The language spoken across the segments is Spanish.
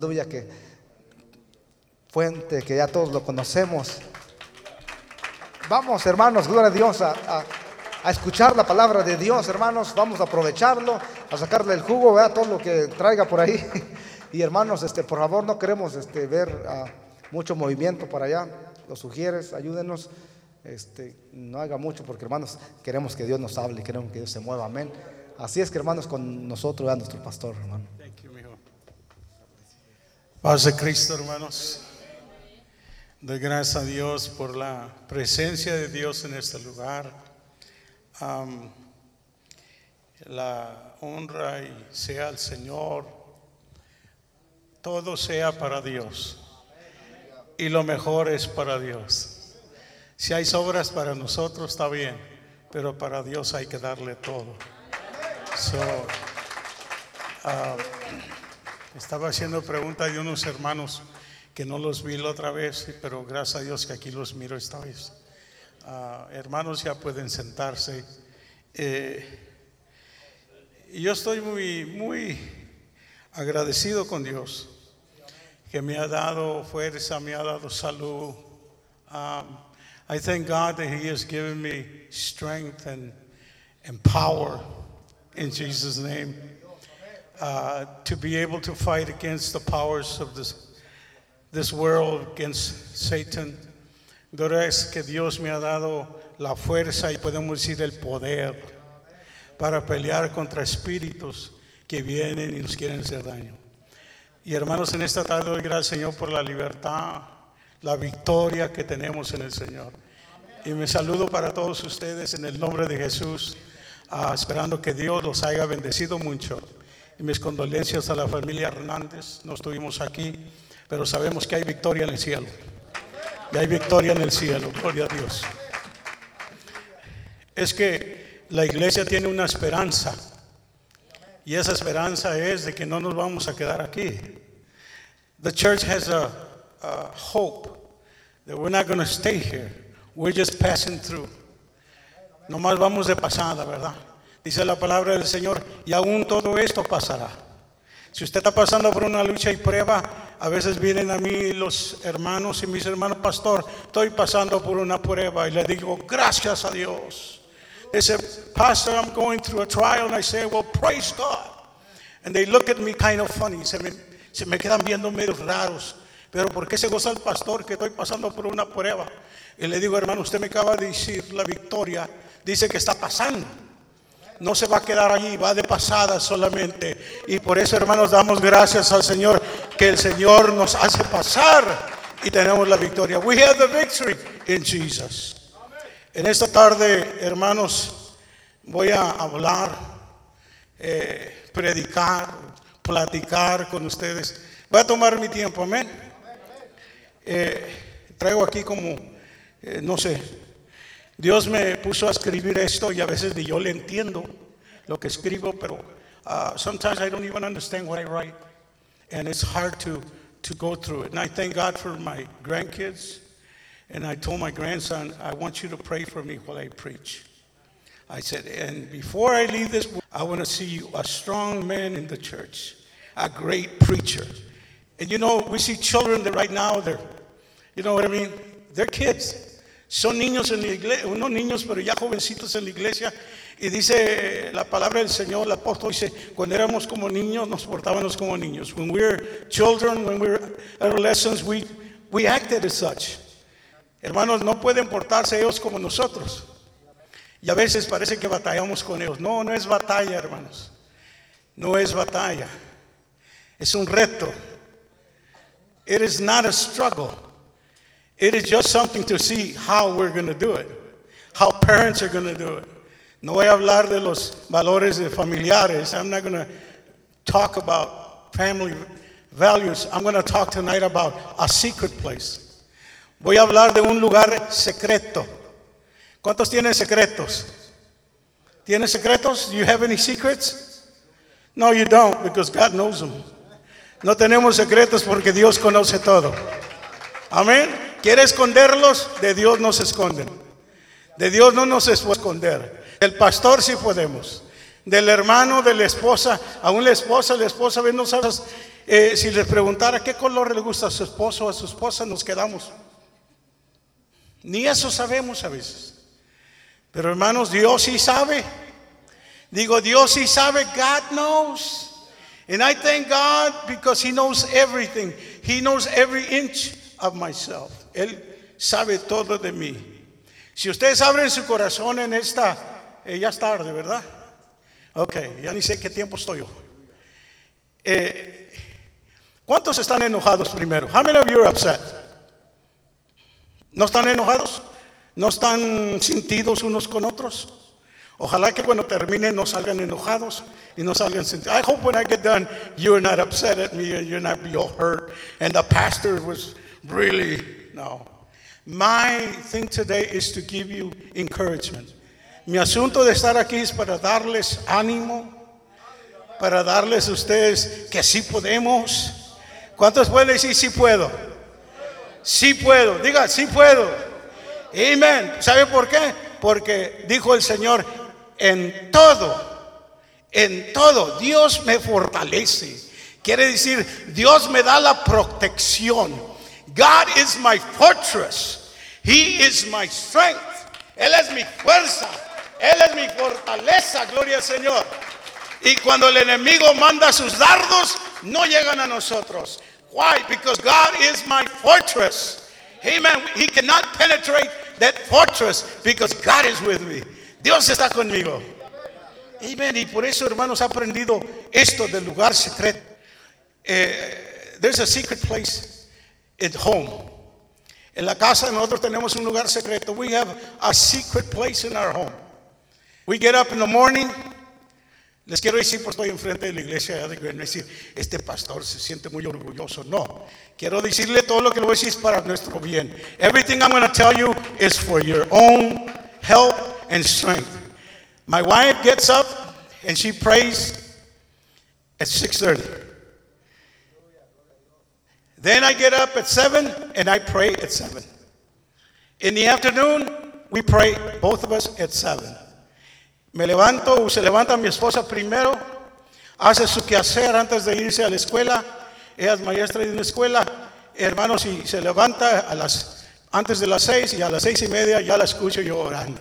Aleluya, que fuente, que ya todos lo conocemos. Vamos, hermanos, gloria a Dios, a, a- a escuchar la palabra de Dios, hermanos. Vamos a aprovecharlo, a sacarle el jugo, vea todo lo que traiga por ahí. Y hermanos, este, por favor, no queremos este, ver ah, mucho movimiento para allá. Lo sugieres, ayúdenos. Este, no haga mucho, porque hermanos, queremos que Dios nos hable, queremos que Dios se mueva. Amén. Así es que, hermanos, con nosotros, vea nuestro pastor, hermano. Paz de Cristo, hermanos. Doy gracias a Dios por la presencia de Dios en este lugar. La honra y sea al Señor. Todo sea para Dios. Y lo mejor es para Dios. Si hay sobras para nosotros, está bien. Pero para Dios hay que darle todo. So, Estaba haciendo pregunta de unos hermanos que no los vi la otra vez, pero gracias a Dios que aquí los miro esta vez. Ah, hermanos ya pueden sentarse. Eh, yo estoy muy, muy agradecido con Dios, que me ha dado fuerza, me ha dado salud. Um, I thank God that He has given me strength and, and power in Jesus' name uh, to be able to fight against the powers of this, this world, against Satan. Gracias que Dios me ha dado la fuerza y podemos decir el poder para pelear contra espíritus que vienen y nos quieren hacer daño. Y hermanos, en esta tarde doy gracias Señor por la libertad, la victoria que tenemos en el Señor. Y me saludo para todos ustedes en el nombre de Jesús, ah, esperando que Dios los haya bendecido mucho. Y mis condolencias a la familia Hernández, no estuvimos aquí, pero sabemos que hay victoria en el cielo. Y hay victoria en el cielo, gloria a Dios. Es que la iglesia tiene una esperanza. Y esa esperanza es de que no nos vamos a quedar aquí. The church has a, a hope that we're not going to stay here. We're just passing through. Nomás vamos de pasada, ¿verdad? Dice la palabra del Señor, y aún todo esto pasará. Si usted está pasando por una lucha y prueba, a veces vienen a mí los hermanos y mis hermanos, pastor, estoy pasando por una prueba y le digo, gracias a Dios. They said, Pastor, I'm going through a trial. And I say, well, praise God. And they look at me kind of funny. Se me, se me quedan viendo medio raros. Pero ¿por qué se goza el pastor que estoy pasando por una prueba? Y le digo, hermano, usted me acaba de decir la victoria. Dice que está pasando. No se va a quedar allí, va de pasada solamente. Y por eso, hermanos, damos gracias al Señor que el Señor nos hace pasar y tenemos la victoria. We have the victory in Jesus. En esta tarde, hermanos, voy a hablar, eh, predicar, platicar con ustedes. Voy a tomar mi tiempo, amén. Eh, traigo aquí como, eh, no sé, Dios me puso a escribir esto y a veces ni yo le entiendo lo que escribo, pero uh, sometimes I don't even understand what I write, and it's hard to to go through it. And I thank God for my grandkids. And I told my grandson, I want you to pray for me while I preach. I said, and before I leave this, I want to see you a strong man in the church, a great preacher. And you know, we see children that right now, they're, you know what I mean? They're kids. Son niños en la iglesia, unos niños, pero ya jovencitos en la iglesia. Y dice la palabra del Señor, el apóstol dice, cuando éramos como niños, nos portábamos como niños. When we were children, when we were adolescents, we, we acted as such. Hermanos, no pueden portarse ellos como nosotros. Y a veces parece que batallamos con ellos. No, no es batalla, hermanos. No es batalla. Es un reto. It is not a struggle. It is just something to see how we're going to do it. How parents are going to do it. No voy a hablar de los valores de familiares. I'm not going to talk about family values. I'm going to talk tonight about a secret place. Voy a hablar de un lugar secreto. ¿Cuántos tienen secretos? ¿Tienen secretos? Do you have any secrets? No, you don't, because God knows them. No tenemos secretos porque Dios conoce todo. Amén. ¿Quiere esconderlos? De Dios no se esconden. De Dios no nos es esconder. Del pastor sí podemos. Del hermano, de la esposa, aún la esposa, la esposa ve no eh, si les preguntara qué color le gusta a su esposo o a su esposa, nos quedamos. Ni eso sabemos a veces. Pero hermanos, Dios sí sabe. Digo, Dios sí sabe, God knows. And I thank God because He knows everything. He knows every inch of myself. Él sabe todo de mí. Si ustedes abren su corazón en esta, eh, ya es tarde, ¿verdad? Ok, ya ni sé qué tiempo estoy yo. Eh, ¿Cuántos están enojados primero? How many of you are upset? ¿No están enojados? ¿No están sentidos unos con otros? Ojalá que cuando terminen no salgan enojados y no salgan sentidos. I hope when I get done, you're not upset at me and you're not be all hurt. And the pastor was really, no. My thing today is to give you encouragement. Mi asunto de estar aquí es para darles ánimo, para darles a ustedes que sí podemos. ¿Cuántos pueden decir sí puedo? Sí puedo, diga sí puedo. Amén. ¿Sabe por qué? Porque dijo el Señor, en todo, en todo, Dios me fortalece. Quiere decir, Dios me da la protección. God is my fortress. He is my strength. Él es mi fuerza. Él es mi fortaleza. Gloria al Señor. Y cuando el enemigo manda sus dardos, no llegan a nosotros. Why? Because God is my fortress. Amen. He cannot penetrate that fortress because God is with me. Dios está conmigo. Amen. Y por eso, hermanos, ha aprendido esto del lugar secreto. Eh, there's a secret place at home. En la casa nosotros tenemos un lugar secreto. We have a secret place in our home. We get up in the morning. Les quiero decir, pues estoy enfrente de la iglesia, de decir, este pastor se siente muy orgulloso. No, quiero decirle todo lo que le voy a decir es para nuestro bien. Everything I'm going to tell you is for your own help and strength. My wife gets up and she prays at 6:30. Then I get up at 7 and I pray at 7. In the afternoon, we pray both of us at 7. Me levanto, o se levanta mi esposa primero, hace su quehacer antes de irse a la escuela. Ella es maestra de una escuela. Hermanos, y se levanta a las, antes de las seis y a las seis y media ya la escucho yo orando.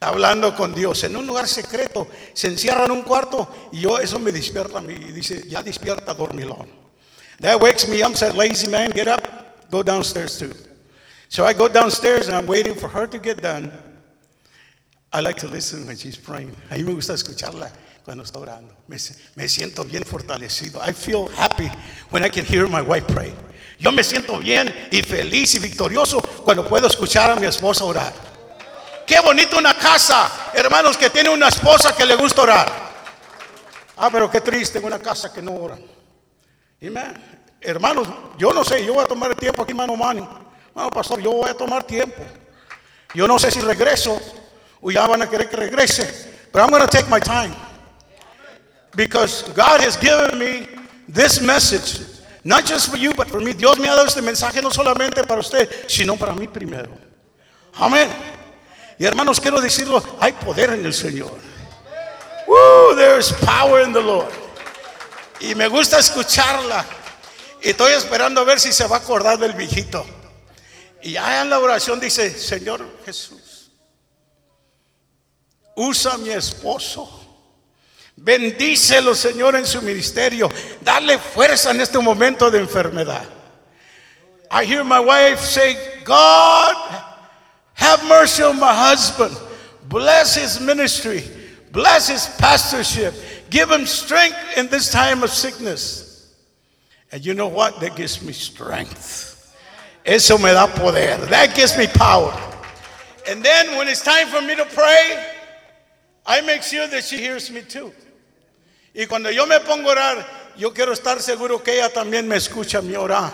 Hablando con Dios en un lugar secreto. Se encierra en un cuarto y yo, eso me despierta a mí. Y dice, ya despierta, dormilón. That wakes me up, said, lazy man, get up, go downstairs too. So I go downstairs and I'm waiting for her to get done. I like to listen when she's praying. A mí me gusta escucharla cuando está orando. Me, siento bien fortalecido. I feel happy when I can hear my wife pray. Yo me siento bien y feliz y victorioso cuando puedo escuchar a mi esposa orar. Qué bonito una casa, hermanos, que tiene una esposa que le gusta orar. Ah, pero qué triste una casa que no ora. Amen. Hermanos, yo no sé, yo voy a tomar el tiempo aquí, mano mano. Bueno, pastor, yo voy a tomar tiempo. Yo no sé si regreso o ya van a querer que regrese. But I'm going to take my time. Because God has given me this message, not just for you, but for me. Dios me ha dado este mensaje no solamente para usted, sino para mí primero. Amén. Y hermanos, quiero decirlo, hay poder en el Señor. Woo, there's power in the Lord. Y me gusta escucharla. Y estoy esperando a ver si se va a acordar del viejito. Y ya en la oración dice, Señor Jesús, usa a mi esposo. Bendícelo, Señor, en su ministerio. Dale fuerza en este momento de enfermedad. I hear my wife say, God, have mercy on my husband. Bless his ministry. Bless his pastorship. Give him strength in this time of sickness. And you know what? That gives me strength. Eso me da poder. That gives me power. And then when it's time for me to pray, I make sure that she hears me too. Y cuando yo me pongo a orar, yo quiero estar seguro que ella también me escucha mi orar.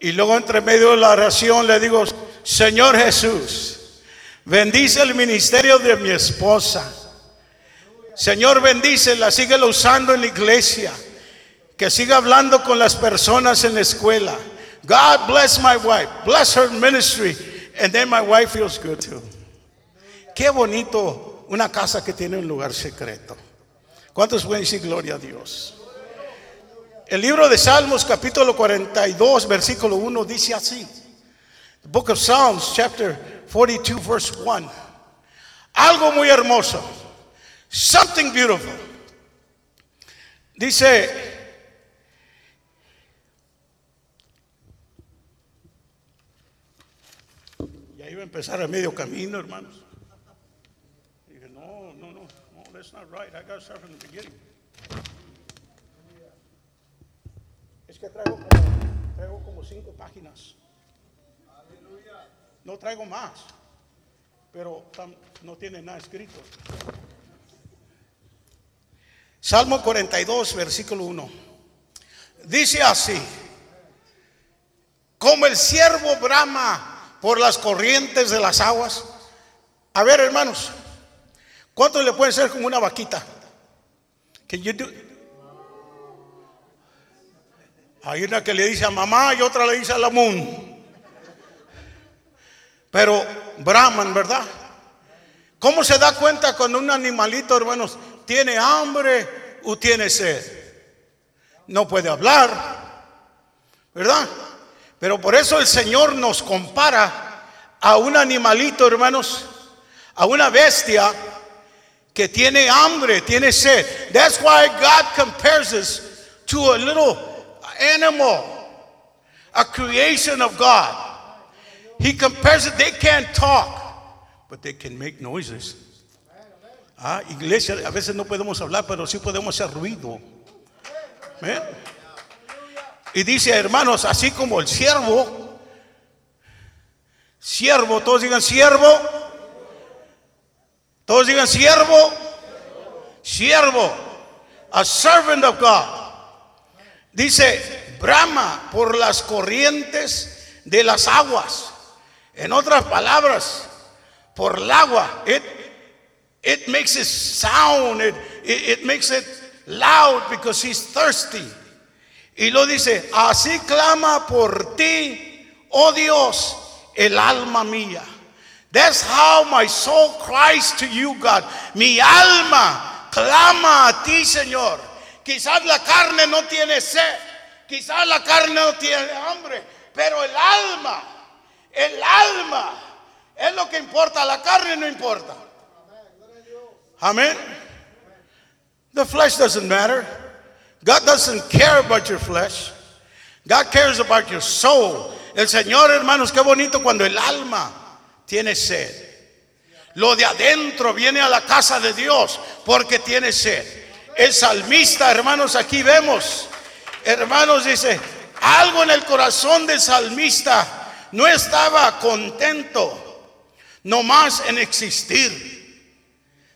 Y luego entre medio de la oración le digo, Señor Jesús, bendice el ministerio de mi esposa. Señor, bendícela, síguela usando en la iglesia. Que siga hablando con las personas en la escuela. God bless my wife, bless her ministry. And then my wife feels good too. Qué bonito una casa que tiene un lugar secreto. ¿Cuántos pueden decir gloria a Dios? El libro de Salmos capítulo 42 versículo 1 dice así. The book of Psalms chapter 42 verse 1. Algo muy hermoso. Something beautiful. Dice, ya iba a empezar a medio camino, hermanos. Dije, no, no, no, no, that's not right. I got to start from the beginning. Es que traigo como, traigo como cinco páginas. No traigo más, pero no tiene nada escrito. Salmo 42, versículo 1. Dice así, como el siervo brama por las corrientes de las aguas. A ver, hermanos, ¿cuántos le pueden ser como una vaquita? Do- Hay una que le dice a mamá y otra le dice a la moon. Pero Brahman, ¿verdad? ¿Cómo se da cuenta cuando un animalito, hermanos, tiene hambre o tiene sed? No puede hablar, ¿verdad? Pero por eso el Señor nos compara a un animalito, hermanos, a una bestia que tiene hambre, tiene sed. That's why God compares us to a little animal, a creation of God. He compares it, they can't talk, but they can make noises. Ah, iglesia, a veces no podemos hablar, pero sí podemos hacer ruido. ¿Ven? Y dice, hermanos, así como el siervo, siervo, todos digan siervo, todos digan siervo, siervo, a servant of God. Dice, brama por las corrientes de las aguas. En otras palabras, por el agua. It, it makes it sound, it, makes it loud because he's thirsty. Y lo dice, así clama por ti, oh Dios, el alma mía. That's how my soul cries to you, God. Mi alma clama a ti, Señor. Quizás la carne no tiene sed, quizás la carne no tiene hambre, pero el alma, el alma es lo que importa, la carne no importa. Amén. The flesh doesn't matter. God doesn't care about your flesh. God cares about your soul. El Señor, hermanos, qué bonito cuando el alma tiene sed. Lo de adentro viene a la casa de Dios porque tiene sed. El salmista, hermanos, aquí vemos, hermanos, dice, algo en el corazón del salmista no estaba contento, nomás en existir.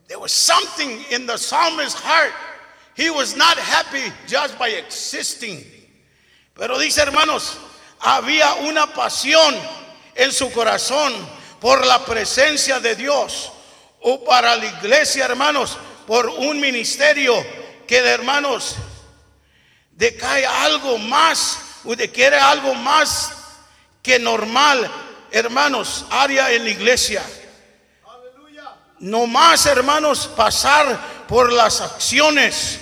There was something in the psalmist's heart. He was not happy just by existing. Pero dice, hermanos, había una pasión en su corazón por la presencia de Dios o para la iglesia, hermanos, por un ministerio que de hermanos decae algo más o de quiere algo más que normal, hermanos, área en la iglesia. No más, hermanos, pasar por las acciones,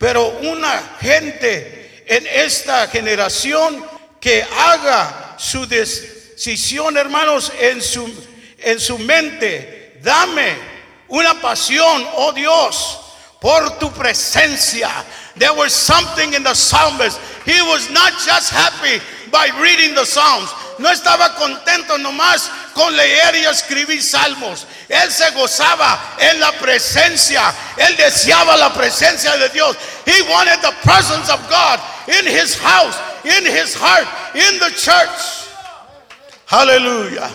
pero una gente en esta generación que haga su decisión, hermanos, en su, en su mente. Dame una pasión, oh Dios, por tu presencia. There was something in the psalmist. He was not just happy by reading the Psalms. No estaba contento nomás con leer y escribir salmos. Él se gozaba en la presencia. Él deseaba la presencia de Dios. He wanted the presence of God in his house, in his heart, in the church. Aleluya.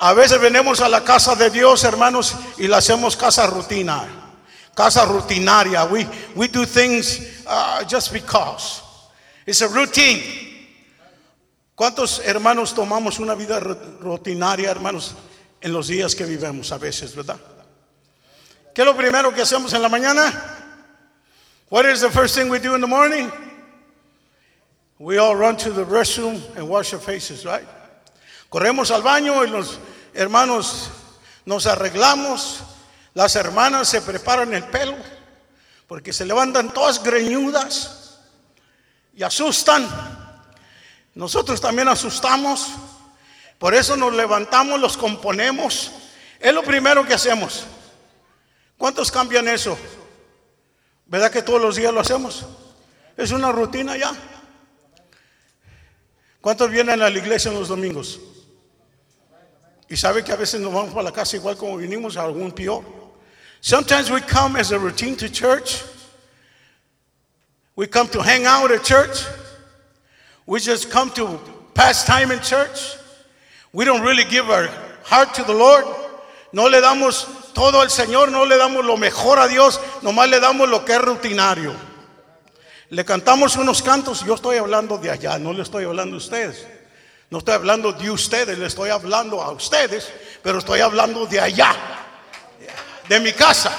A veces venimos a la casa de Dios, hermanos, y la hacemos casa rutina, casa rutinaria. We, we do things uh, just because. It's a routine. ¿Cuántos hermanos tomamos una vida ru- rutinaria, hermanos, en los días que vivimos a veces, verdad? ¿Qué es lo primero que hacemos en la mañana? What is the first thing we do in the morning? We all run to the restroom and wash our faces, right? Corremos al baño y los hermanos nos arreglamos. Las hermanas se preparan el pelo porque se levantan todas greñudas. y asustan. Nosotros también asustamos. Por eso nos levantamos, los componemos. Es lo primero que hacemos. ¿Cuántos cambian eso? ¿Verdad que todos los días lo hacemos? Es una rutina ya. ¿Cuántos vienen a la iglesia en los domingos? Y sabe que a veces nos vamos para la casa igual como vinimos a algún peor. Sometimes we come as a routine to church. We come to hang out at church. We just come to pass time in church. We don't really give our heart to the Lord. No le damos todo al Señor, no le damos lo mejor a Dios, nomás le damos lo que es rutinario. Le cantamos unos cantos, yo estoy hablando de allá, no le estoy hablando a ustedes. No estoy hablando de ustedes, le estoy hablando a ustedes, pero estoy hablando de allá, de mi casa.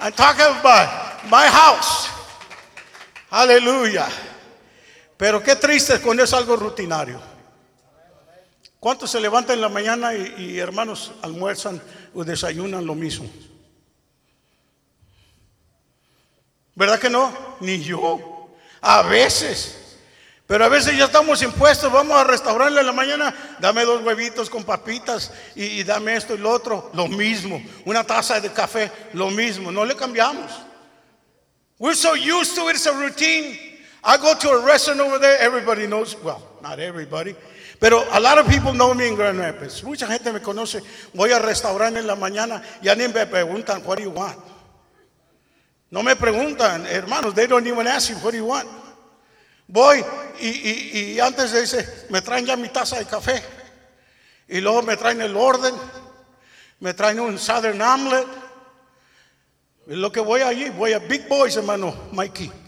I'm talking about my house. Aleluya. Pero qué triste cuando es algo rutinario. ¿Cuántos se levantan en la mañana y, hermanos almuerzan o desayunan lo mismo? ¿Verdad que no? Ni yo. A veces. Pero a veces ya estamos impuestos, vamos a restaurarle en la mañana, dame dos huevitos con papitas y, y dame esto y lo otro, lo mismo. Una taza de café, lo mismo. No le cambiamos. We're so used to it, it's a routine. I go to a restaurant over there, everybody knows, well, not everybody, pero a lot of people know me in Grand Rapids. Mucha gente me conoce. Voy al restaurante en la mañana, ya ni me preguntan, what do you want? No me preguntan, hermanos, they don't even ask you, what do you want? Voy y, y, y antes de ese, me traen ya mi taza de café. Y luego me traen el orden, me traen un Southern Omelette. Y lo que voy allí, voy a Big Boys, hermano Mikey.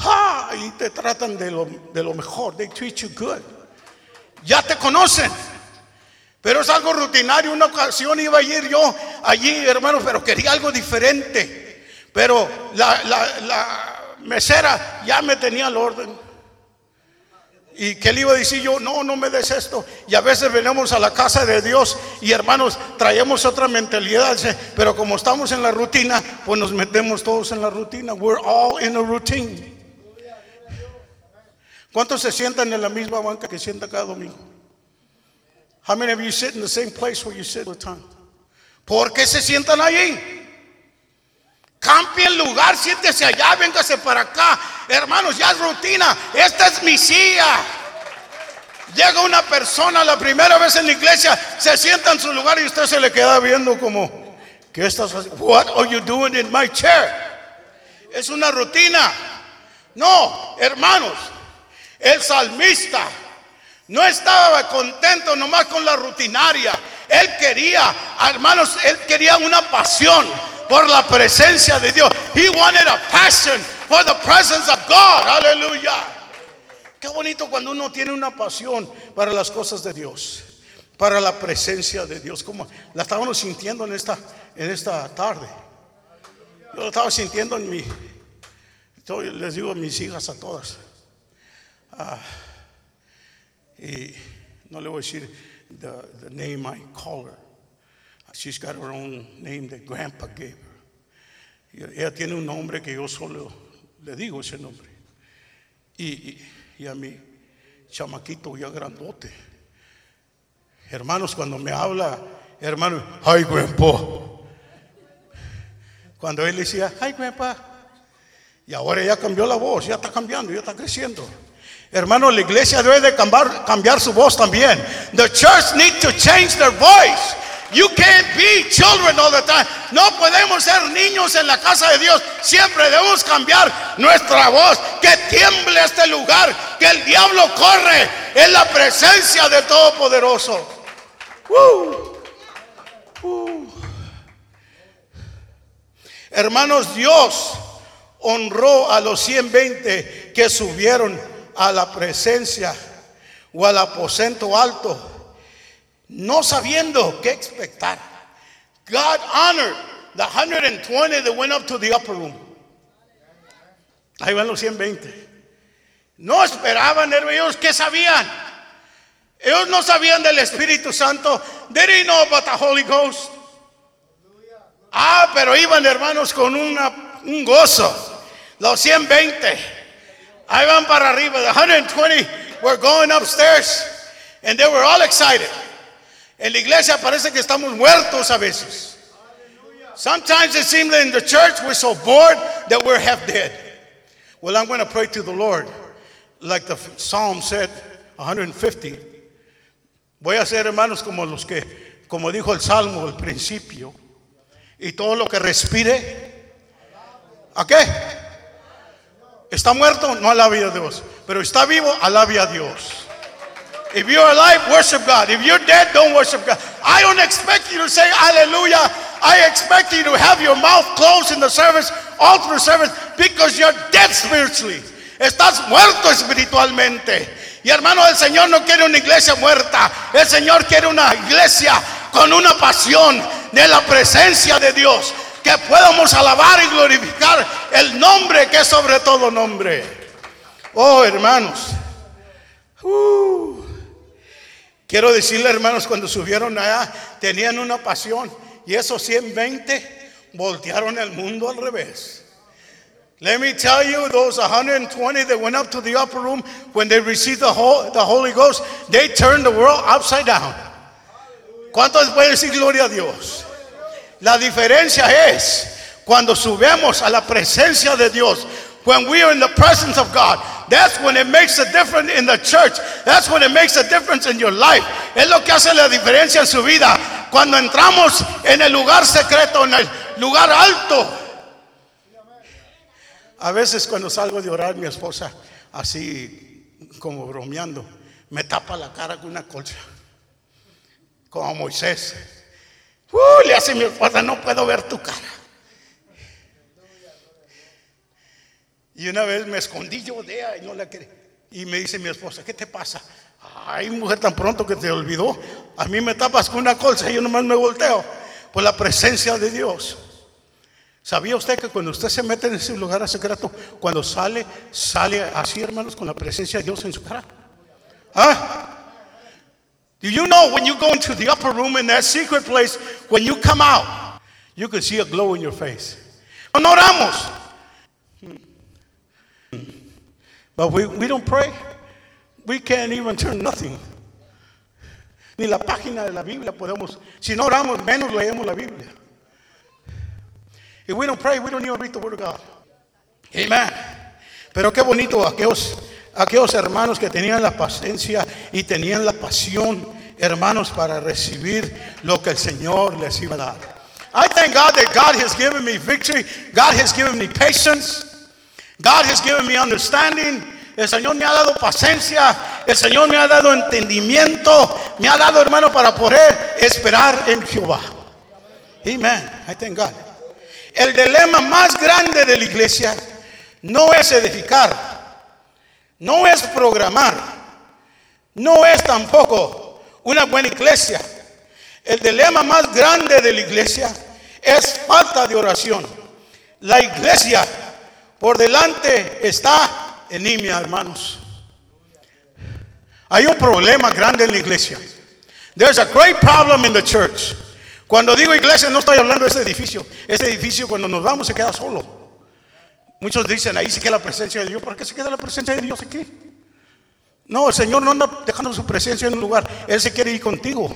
¡Ja! Y te tratan de lo, de lo mejor. They treat you good. Ya te conocen. Pero es algo rutinario. Una ocasión iba a ir yo allí, hermano, pero quería algo diferente. Pero la, la, la mesera ya me tenía el orden. ¿Y qué le iba a decir yo? No, no me des esto. Y a veces venimos a la casa de Dios y hermanos, traemos otra mentalidad. Pero como estamos en la rutina, pues nos metemos todos en la rutina. We're all in a routine. ¿Cuántos se sientan en la misma banca que sienta cada domingo? How many of you sit in the same place where you sit all the time? ¿Por qué se sientan allí? Cambie el lugar, siéntese allá, véngase para acá. Hermanos, ya es rutina. Esta es mi silla. Llega una persona la primera vez en la iglesia, se sienta en su lugar y usted se le queda viendo como, ¿qué estás haciendo? What are you doing in my chair? Es una rutina. No, hermanos, el salmista no estaba contento nomás con la rutinaria. Él quería, hermanos, él quería una pasión por la presencia de Dios. He wanted a passion for the presence of God. Aleluya. Qué bonito cuando uno tiene una pasión para las cosas de Dios, para la presencia de Dios. Como la estábamos sintiendo en esta, en esta tarde. Yo lo estaba sintiendo en mi, les digo a mis hijas a todas. Ah, y no le voy a decir the, the name I call her. She's got her own name that Grandpa gave ella tiene un nombre que yo solo le digo ese nombre. Y, y, y a mi chamaquito ya grandote. Hermanos, cuando me habla, hermano, ay, grandpa. Cuando él decía, ay, grandpa. Y ahora ya cambió la voz, ya está cambiando, ya está creciendo. Hermano, la iglesia debe de cambiar, su voz también. The church needs to change their voice. You can't be children all the time. No podemos ser niños en la casa de Dios. Siempre debemos cambiar nuestra voz. Que tiemble este lugar. Que el diablo corre en la presencia de Todopoderoso. Hermanos, Dios honró a los 120 que subieron a la presencia o al aposento alto no sabiendo qué expectar. God honored the 120 that went up to the upper room. Ahí van los 120. No esperaban, ellos ¿qué sabían? Ellos no sabían del Espíritu Santo. They didn't know about the Holy Ghost. Ah, pero iban hermanos con una, un gozo. Los 120. Ahí van para arriba. The 120 were going upstairs and they were all excited. En la iglesia parece que estamos muertos a veces. Sometimes it seems that in the church we're so bored that we're half dead. Well, I'm going to pray to the Lord, like the Psalm said, 150. Voy a ser hermanos como los que, como dijo el Salmo al principio, y todo lo que respire, ¿a qué? Está muerto, no alabe a Dios, pero está vivo, alabe a Dios. If you're alive, worship God. If you're dead, don't worship God. I don't expect you to say hallelujah. I expect you to have your mouth closed in the service, all through service, because you're dead spiritually. Estás muerto espiritualmente. Y hermano, el Señor no quiere una iglesia muerta. El Señor quiere una iglesia con una pasión de la presencia de Dios. Que podamos alabar y glorificar el nombre que es sobre todo nombre. Oh, hermanos. Uh. Quiero decirle, hermanos, cuando subieron allá, tenían una pasión. Y esos 120 voltearon el mundo al revés. Let me tell you, those 120 that went up to the upper room, when they received the, whole, the Holy Ghost, they turned the world upside down. ¿Cuántos pueden decir gloria a Dios? La diferencia es cuando subimos a la presencia de Dios. When we are in the presence of God, that's when it makes a difference in the church. That's when it makes a difference in your life. Es lo que hace la diferencia en su vida. Cuando entramos en el lugar secreto, en el lugar alto. A veces cuando salgo de orar, mi esposa, así como bromeando, me tapa la cara con una colcha. Como Moisés. Uh, le hace mi esposa, no puedo ver tu cara. Y una vez me escondí yo de ella y no la quería. Y me dice mi esposa, ¿qué te pasa? Ay, mujer, tan pronto que te olvidó. A mí me tapas con una colcha y yo nomás me volteo. Por la presencia de Dios. ¿Sabía usted que cuando usted se mete en ese lugar secreto, cuando sale, sale así, hermanos, con la presencia de Dios en su cara? ¿Ah? Do you know when you go into the upper room in that secret place, when you come out, you can see a glow in your face? No. But we, we don't pray. We can't even turn nothing. Ni la página de la Biblia podemos. Si no oramos, menos leemos la Biblia. If we don't pray, we don't even read the Word of God. Amen. Pero qué bonito aquellos, aquellos hermanos que tenían la paciencia y tenían la pasión, hermanos, para recibir lo que el Señor les iba a dar. I thank God that God has given me victory. God has given me patience. God has given me understanding. El Señor me ha dado paciencia. El Señor me ha dado entendimiento. Me ha dado, hermano, para poder esperar en Jehová. Amen. I thank God. El dilema más grande de la iglesia no es edificar, no es programar, no es tampoco una buena iglesia. El dilema más grande de la iglesia es falta de oración. La iglesia por delante está anemia, hermanos. Hay un problema grande en la iglesia. There's a great problem in the church. Cuando digo iglesia no estoy hablando de ese edificio. Ese edificio cuando nos vamos se queda solo. Muchos dicen ahí se queda la presencia de Dios. ¿Por qué se queda la presencia de Dios aquí? No, el Señor no anda dejando su presencia en un lugar. Él se quiere ir contigo.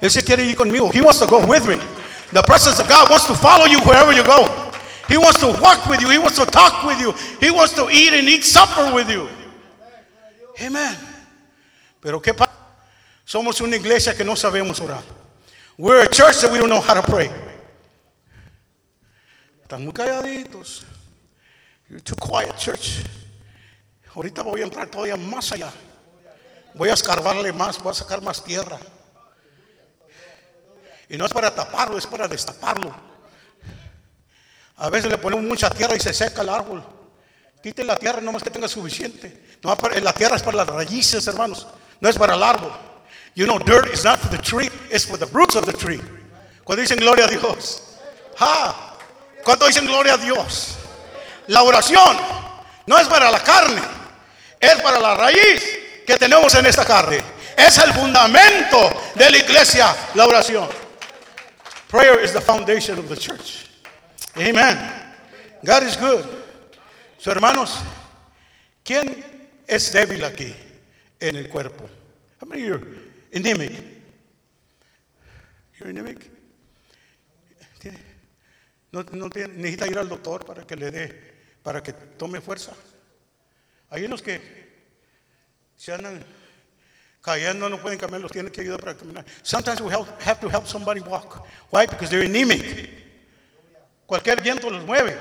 Él se quiere ir conmigo. He wants to go with me. The presence of God wants to follow you wherever you go. He wants to walk with you. He wants to talk with you. He wants to eat and eat supper with you. Amen. Pero ¿qué pasa? Somos una iglesia que no sabemos orar. We're a church that we don't know how to pray. Están muy calladitos. You're too quiet, church. Ahorita voy a entrar todavía más allá. Voy a escarbarle más, voy a sacar más tierra. Y no es para taparlo, es para destaparlo. A veces le ponemos mucha tierra y se seca el árbol. Quite la tierra, no más que tenga suficiente. No, la tierra es para las raíces, hermanos. No es para el árbol. You know, dirt is not for the tree, it's for the roots of the tree. Cuando dicen gloria a Dios. Ah, cuando dicen gloria a Dios. La oración no es para la carne, es para la raíz que tenemos en esta carne. Es el fundamento de la iglesia, la oración. Prayer is the foundation of the church. Amen. God is good. So, hermanos, ¿Quién es débil aquí en el cuerpo? How many are anemic? You're No, necesita ir al doctor para que le dé, para que tome fuerza. Hay unos que se andan cayendo, no pueden caminar, los tienen que ayudar para caminar. Sometimes we help, have to help somebody walk. Why? Because they're anemic. Cualquier viento los mueve.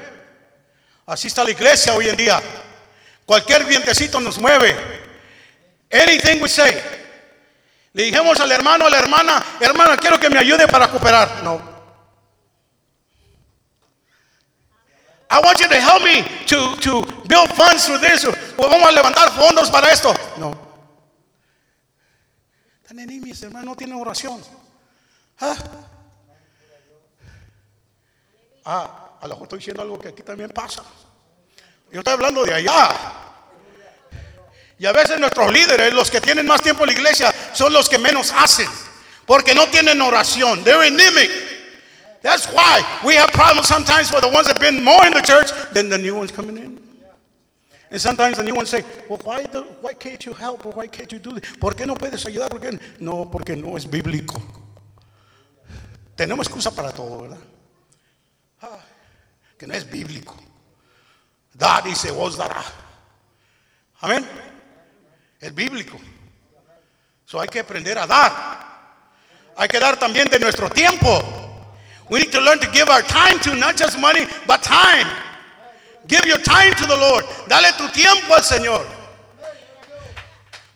Así está la iglesia hoy en día. Cualquier vientecito nos mueve. Anything we say. Le dijimos al hermano, a la hermana, hermana, quiero que me ayude para cooperar. No. I want you to help me to, to build funds for this. O vamos a levantar fondos para esto. No. Están enemigos, hermano, no tienen oración. Ah. Ah, a lo mejor estoy diciendo algo que aquí también pasa. Yo estoy hablando de allá. Y a veces nuestros líderes, los que tienen más tiempo en la iglesia, son los que menos hacen. Porque no tienen oración. They're anemic. That's why we have problems sometimes with the ones that have been more in the church than the new ones coming in. And sometimes the new ones say, well, why, the, why can't you help or why can't you do this? ¿Por qué no puedes ayudar? ¿Por qué? No, porque no es bíblico. Tenemos excusa para todo, ¿verdad? Ah, que no es bíblico. Da dice, vos dará. Amén. Es bíblico. So hay que aprender a dar. Hay que dar también de nuestro tiempo. We need to learn to give our time to not just money, but time. Give your time to the Lord. Dale tu tiempo al Señor.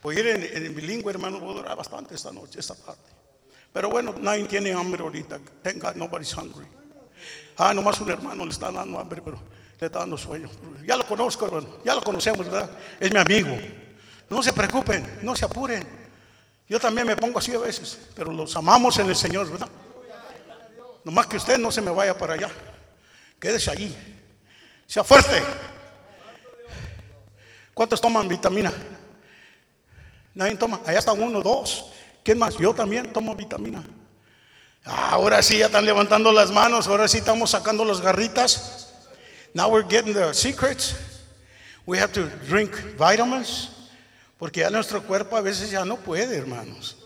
Voy ir en, en bilingüe, hermano, voy a durar bastante esta noche, esta tarde. Pero bueno, nadie tiene hambre ahorita. Thank God nobody's hungry. Ah, nomás un hermano le está dando hambre, pero le está dando sueño. Ya lo conozco, hermano. Ya lo conocemos, ¿verdad? Es mi amigo. No se preocupen, no se apuren. Yo también me pongo así a veces, pero los amamos en el Señor, ¿verdad? Nomás que usted no se me vaya para allá. Quédese allí. Sea fuerte. ¿Cuántos toman vitamina? Nadie toma. Allá están uno, dos. ¿Quién más? Yo también tomo vitamina. Ah, ahora sí ya están levantando las manos. Ahora sí estamos sacando las garritas. Now we're getting the secrets. We have to drink vitamins. Porque ya nuestro cuerpo a veces ya no puede, hermanos.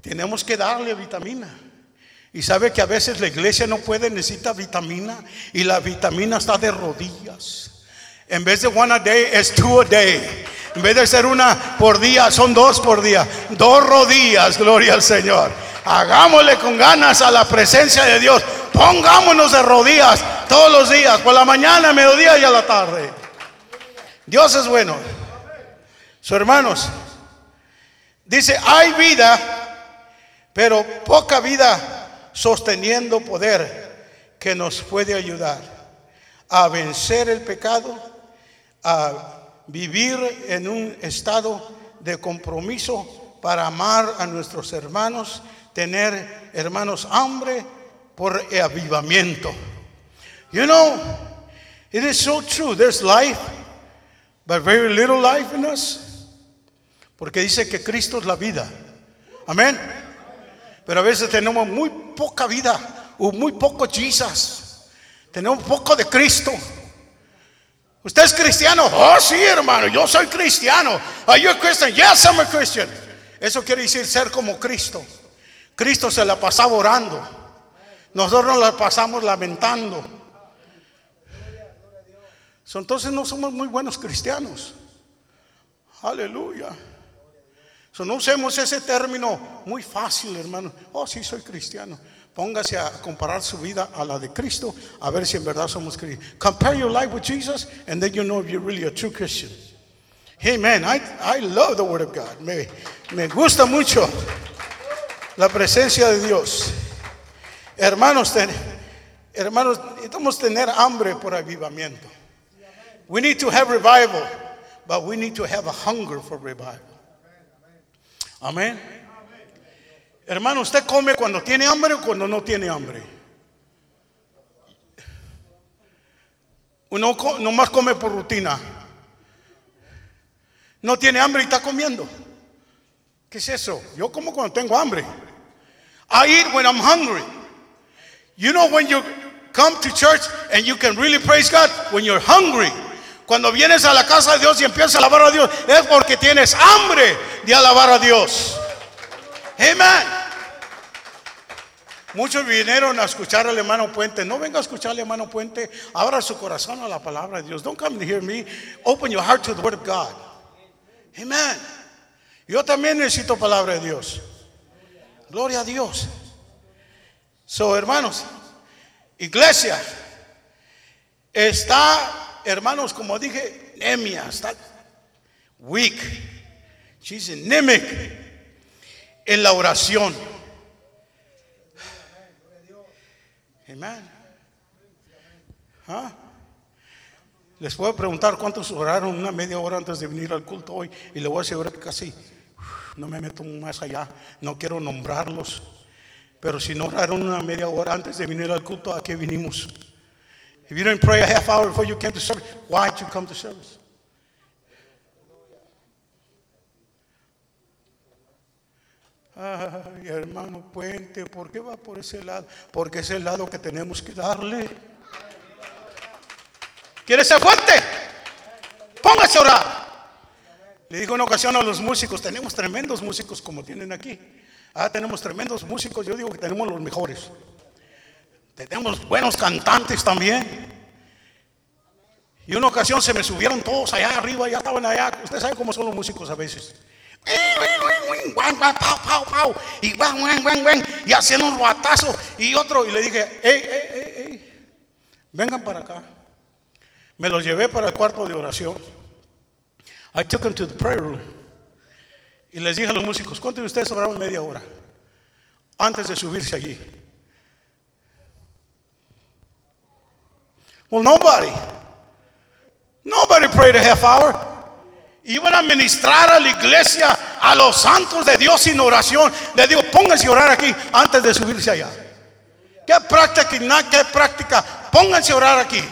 Tenemos que darle vitamina. Y sabe que a veces la iglesia no puede, necesita vitamina. Y la vitamina está de rodillas. En vez de one a day, es two a day. En vez de ser una por día, son dos por día. Dos rodillas, gloria al Señor. Hagámosle con ganas a la presencia de Dios. Pongámonos de rodillas todos los días, por la mañana, mediodía y a la tarde. Dios es bueno. Sus hermanos, dice, hay vida, pero poca vida sosteniendo poder que nos puede ayudar a vencer el pecado, a vivir en un estado de compromiso para amar a nuestros hermanos, tener hermanos hambre por avivamiento. You know, it is so true. There's life, but very little life in us. Porque dice que Cristo es la vida. Amén. Pero a veces tenemos muy poca vida o muy poco Jesus. Tenemos poco de Cristo. ¿Usted es cristiano? Oh, sí, hermano, yo soy cristiano. Are you a Christian? Yes, I'm a Christian. Eso quiere decir ser como Cristo. Cristo se la pasaba orando. Nosotros nos la pasamos lamentando. Entonces no somos muy buenos cristianos. Aleluya. So, no usemos ese término muy fácil, hermano. Oh, sí, soy cristiano. Póngase a comparar su vida a la de Cristo, a ver si en verdad somos cristianos. Compare your life with Jesus, and then you know if you're really a true Christian. Amen. I, I love the Word of God. Me, gusta mucho la presencia de Dios. Hermanos, ten- hermanos, necesitamos tener hambre por avivamiento. We need to have revival, but we need to have a hunger for revival. Amén. Hermano, ¿usted come cuando tiene hambre o cuando no tiene hambre? Uno nomás come por rutina. No tiene hambre y está comiendo. ¿Qué es eso? Yo como cuando tengo hambre. I eat when I'm hungry. You know when you come to church and you can really praise God when you're hungry. Cuando vienes a la casa de Dios y empiezas a alabar a Dios, es porque tienes hambre de alabar a Dios. Amén. Muchos vinieron a escuchar al hermano Puente. No venga a escuchar al hermano Puente. Abra su corazón a la palabra de Dios. Don't come to hear me. Open your heart to the word of God. Amén. Yo también necesito palabra de Dios. Gloria a Dios. So, hermanos, iglesia, está, hermanos, como dije, Nemia, está weak. She's anemic en la oración. Amén. ¿Ah? Les puedo preguntar cuántos oraron una media hora antes de venir al culto hoy y le voy a asegurar que casi no me meto más allá, no quiero nombrarlos, pero si no oraron una media hora antes de venir al culto, ¿a qué vinimos? If you didn't pray a half hour before you came to service, why did you come to service? Ay, hermano Puente, ¿por qué va por ese lado? Porque es el lado que tenemos que darle. ¿Quieres ser fuerte? Póngase a orar. Le digo una ocasión a los músicos, tenemos tremendos músicos como tienen aquí. Ah, tenemos tremendos músicos, yo digo que tenemos los mejores. Tenemos buenos cantantes también. Y una ocasión se me subieron todos allá arriba, ya estaban allá. Ustedes saben cómo son los músicos a veces. Y y haciendo un ruatazo y otro. Y le dije, hey, hey, hey, hey, vengan para acá. Me los llevé para el cuarto de oración. I took them to the prayer room. Y les dije a los músicos, ¿cuántos de ustedes oraron media hora antes de subirse allí? Well, nobody. Nobody prayed a half hour. Iban a ministrar a la iglesia, a los santos de Dios sin oración. Les digo, pónganse a orar aquí antes de subirse allá. ¿Qué práctica? ¿Qué práctica? Pónganse a orar aquí.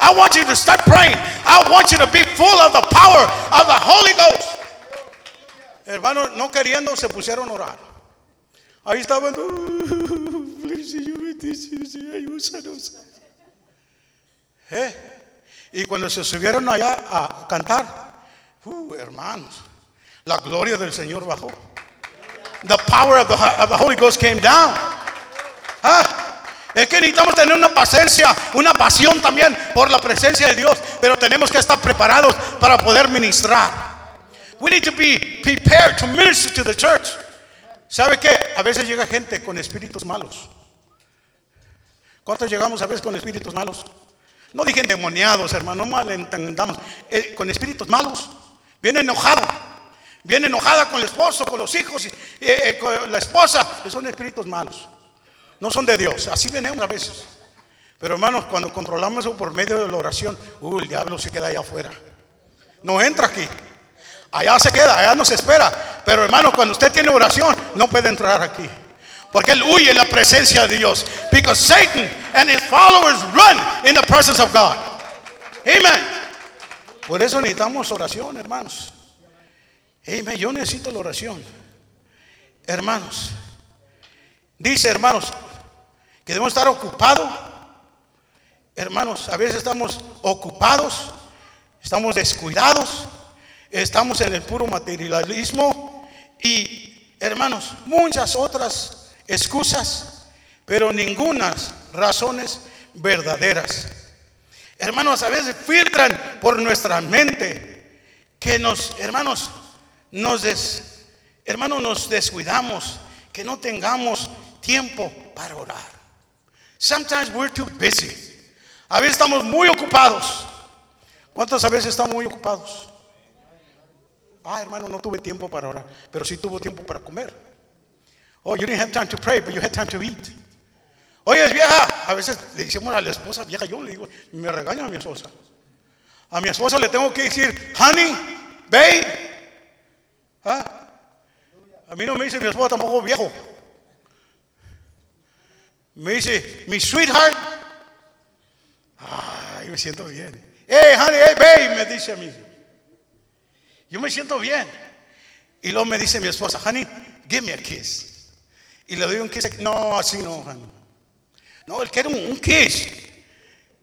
I want you to start praying. I want you to be full of the power of the Holy Ghost. Hermanos, no queriendo, se pusieron a orar. Ahí estaban. ¿Eh? Y cuando se subieron allá a cantar, uh, hermanos, la gloria del Señor bajó. The power of the, of Holy Ghost came down. ¿Ah? Es que necesitamos tener una paciencia, una pasión también por la presencia de Dios, pero tenemos que estar preparados para poder ministrar. We need to be prepared to minister to the church. ¿Sabe qué? A veces llega gente con espíritus malos. ¿Cuántos llegamos a veces con espíritus malos? No dije endemoniados, hermano, no malentendamos. Eh, con espíritus malos. Viene enojado. Viene enojada con el esposo, con los hijos, eh, eh, con la esposa. Son espíritus malos no son de Dios. Así venimos a veces. Pero hermanos, cuando controlamos eso por medio de la oración, uh, el diablo se queda allá afuera. No entra aquí. Allá se queda, allá no se espera. Pero hermano, cuando usted tiene oración, no puede entrar aquí. Porque él huye en la presencia de Dios. Because Satan and his followers run in the presence of God. Amen. Por eso necesitamos oración, hermanos. Amen. Yo necesito la oración. Hermanos. Dice, hermanos, que debemos estar ocupados. Hermanos, a veces estamos ocupados, estamos descuidados, estamos en el puro materialismo y, hermanos, muchas otras excusas, pero ninguna razones verdaderas. Hermanos, a veces filtran por nuestra mente que nos, hermanos, nos hermanos, nos descuidamos, que no tengamos tiempo para orar. Sometimes we're too busy. A veces estamos muy ocupados. ¿Cuántas veces estamos muy ocupados? Ah, hermano, no tuve tiempo para orar, pero sí tuvo tiempo para comer. Oh, you didn't have time to pray, but you had time to eat. Oye, vieja. A veces le decimos a la esposa vieja, yo le digo, me regaña a mi esposa. A mi esposa le tengo que decir, honey, babe. ¿Ah? A mí no me dice mi esposa tampoco viejo. Me dice, mi sweetheart. Ay, me siento bien. Hey, honey, hey, babe, me dice a mí. Yo me siento bien. Y luego me dice mi esposa, honey, give me a kiss. Y le doy un kiss. No, así no. No, él quiere un, un kiss.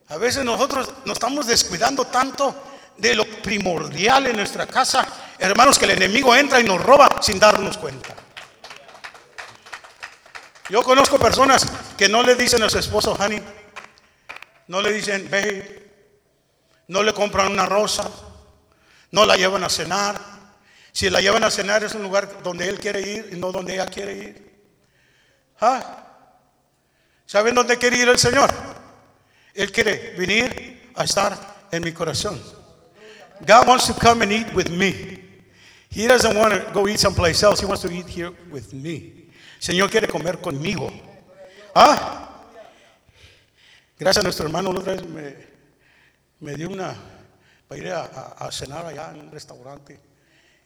A veces nosotros nos estamos descuidando tanto de lo primordial en nuestra casa, hermanos, que el enemigo entra y nos roba sin darnos cuenta. Yo conozco personas que no le dicen a su esposo, honey, no le dicen, babe, no le compran una rosa, no la llevan a cenar. Si la llevan a cenar es un lugar donde él quiere ir y no donde ella quiere ir. ¿Ah? ¿Saben dónde quiere ir el Señor? Él quiere venir a estar en mi corazón. God wants to come and eat with me. He doesn't want to go eat someplace else. He wants to eat here with me. Señor quiere comer conmigo. Ah, gracias a nuestro hermano, otra vez me, me dio una para ir a, cenar allá en un restaurante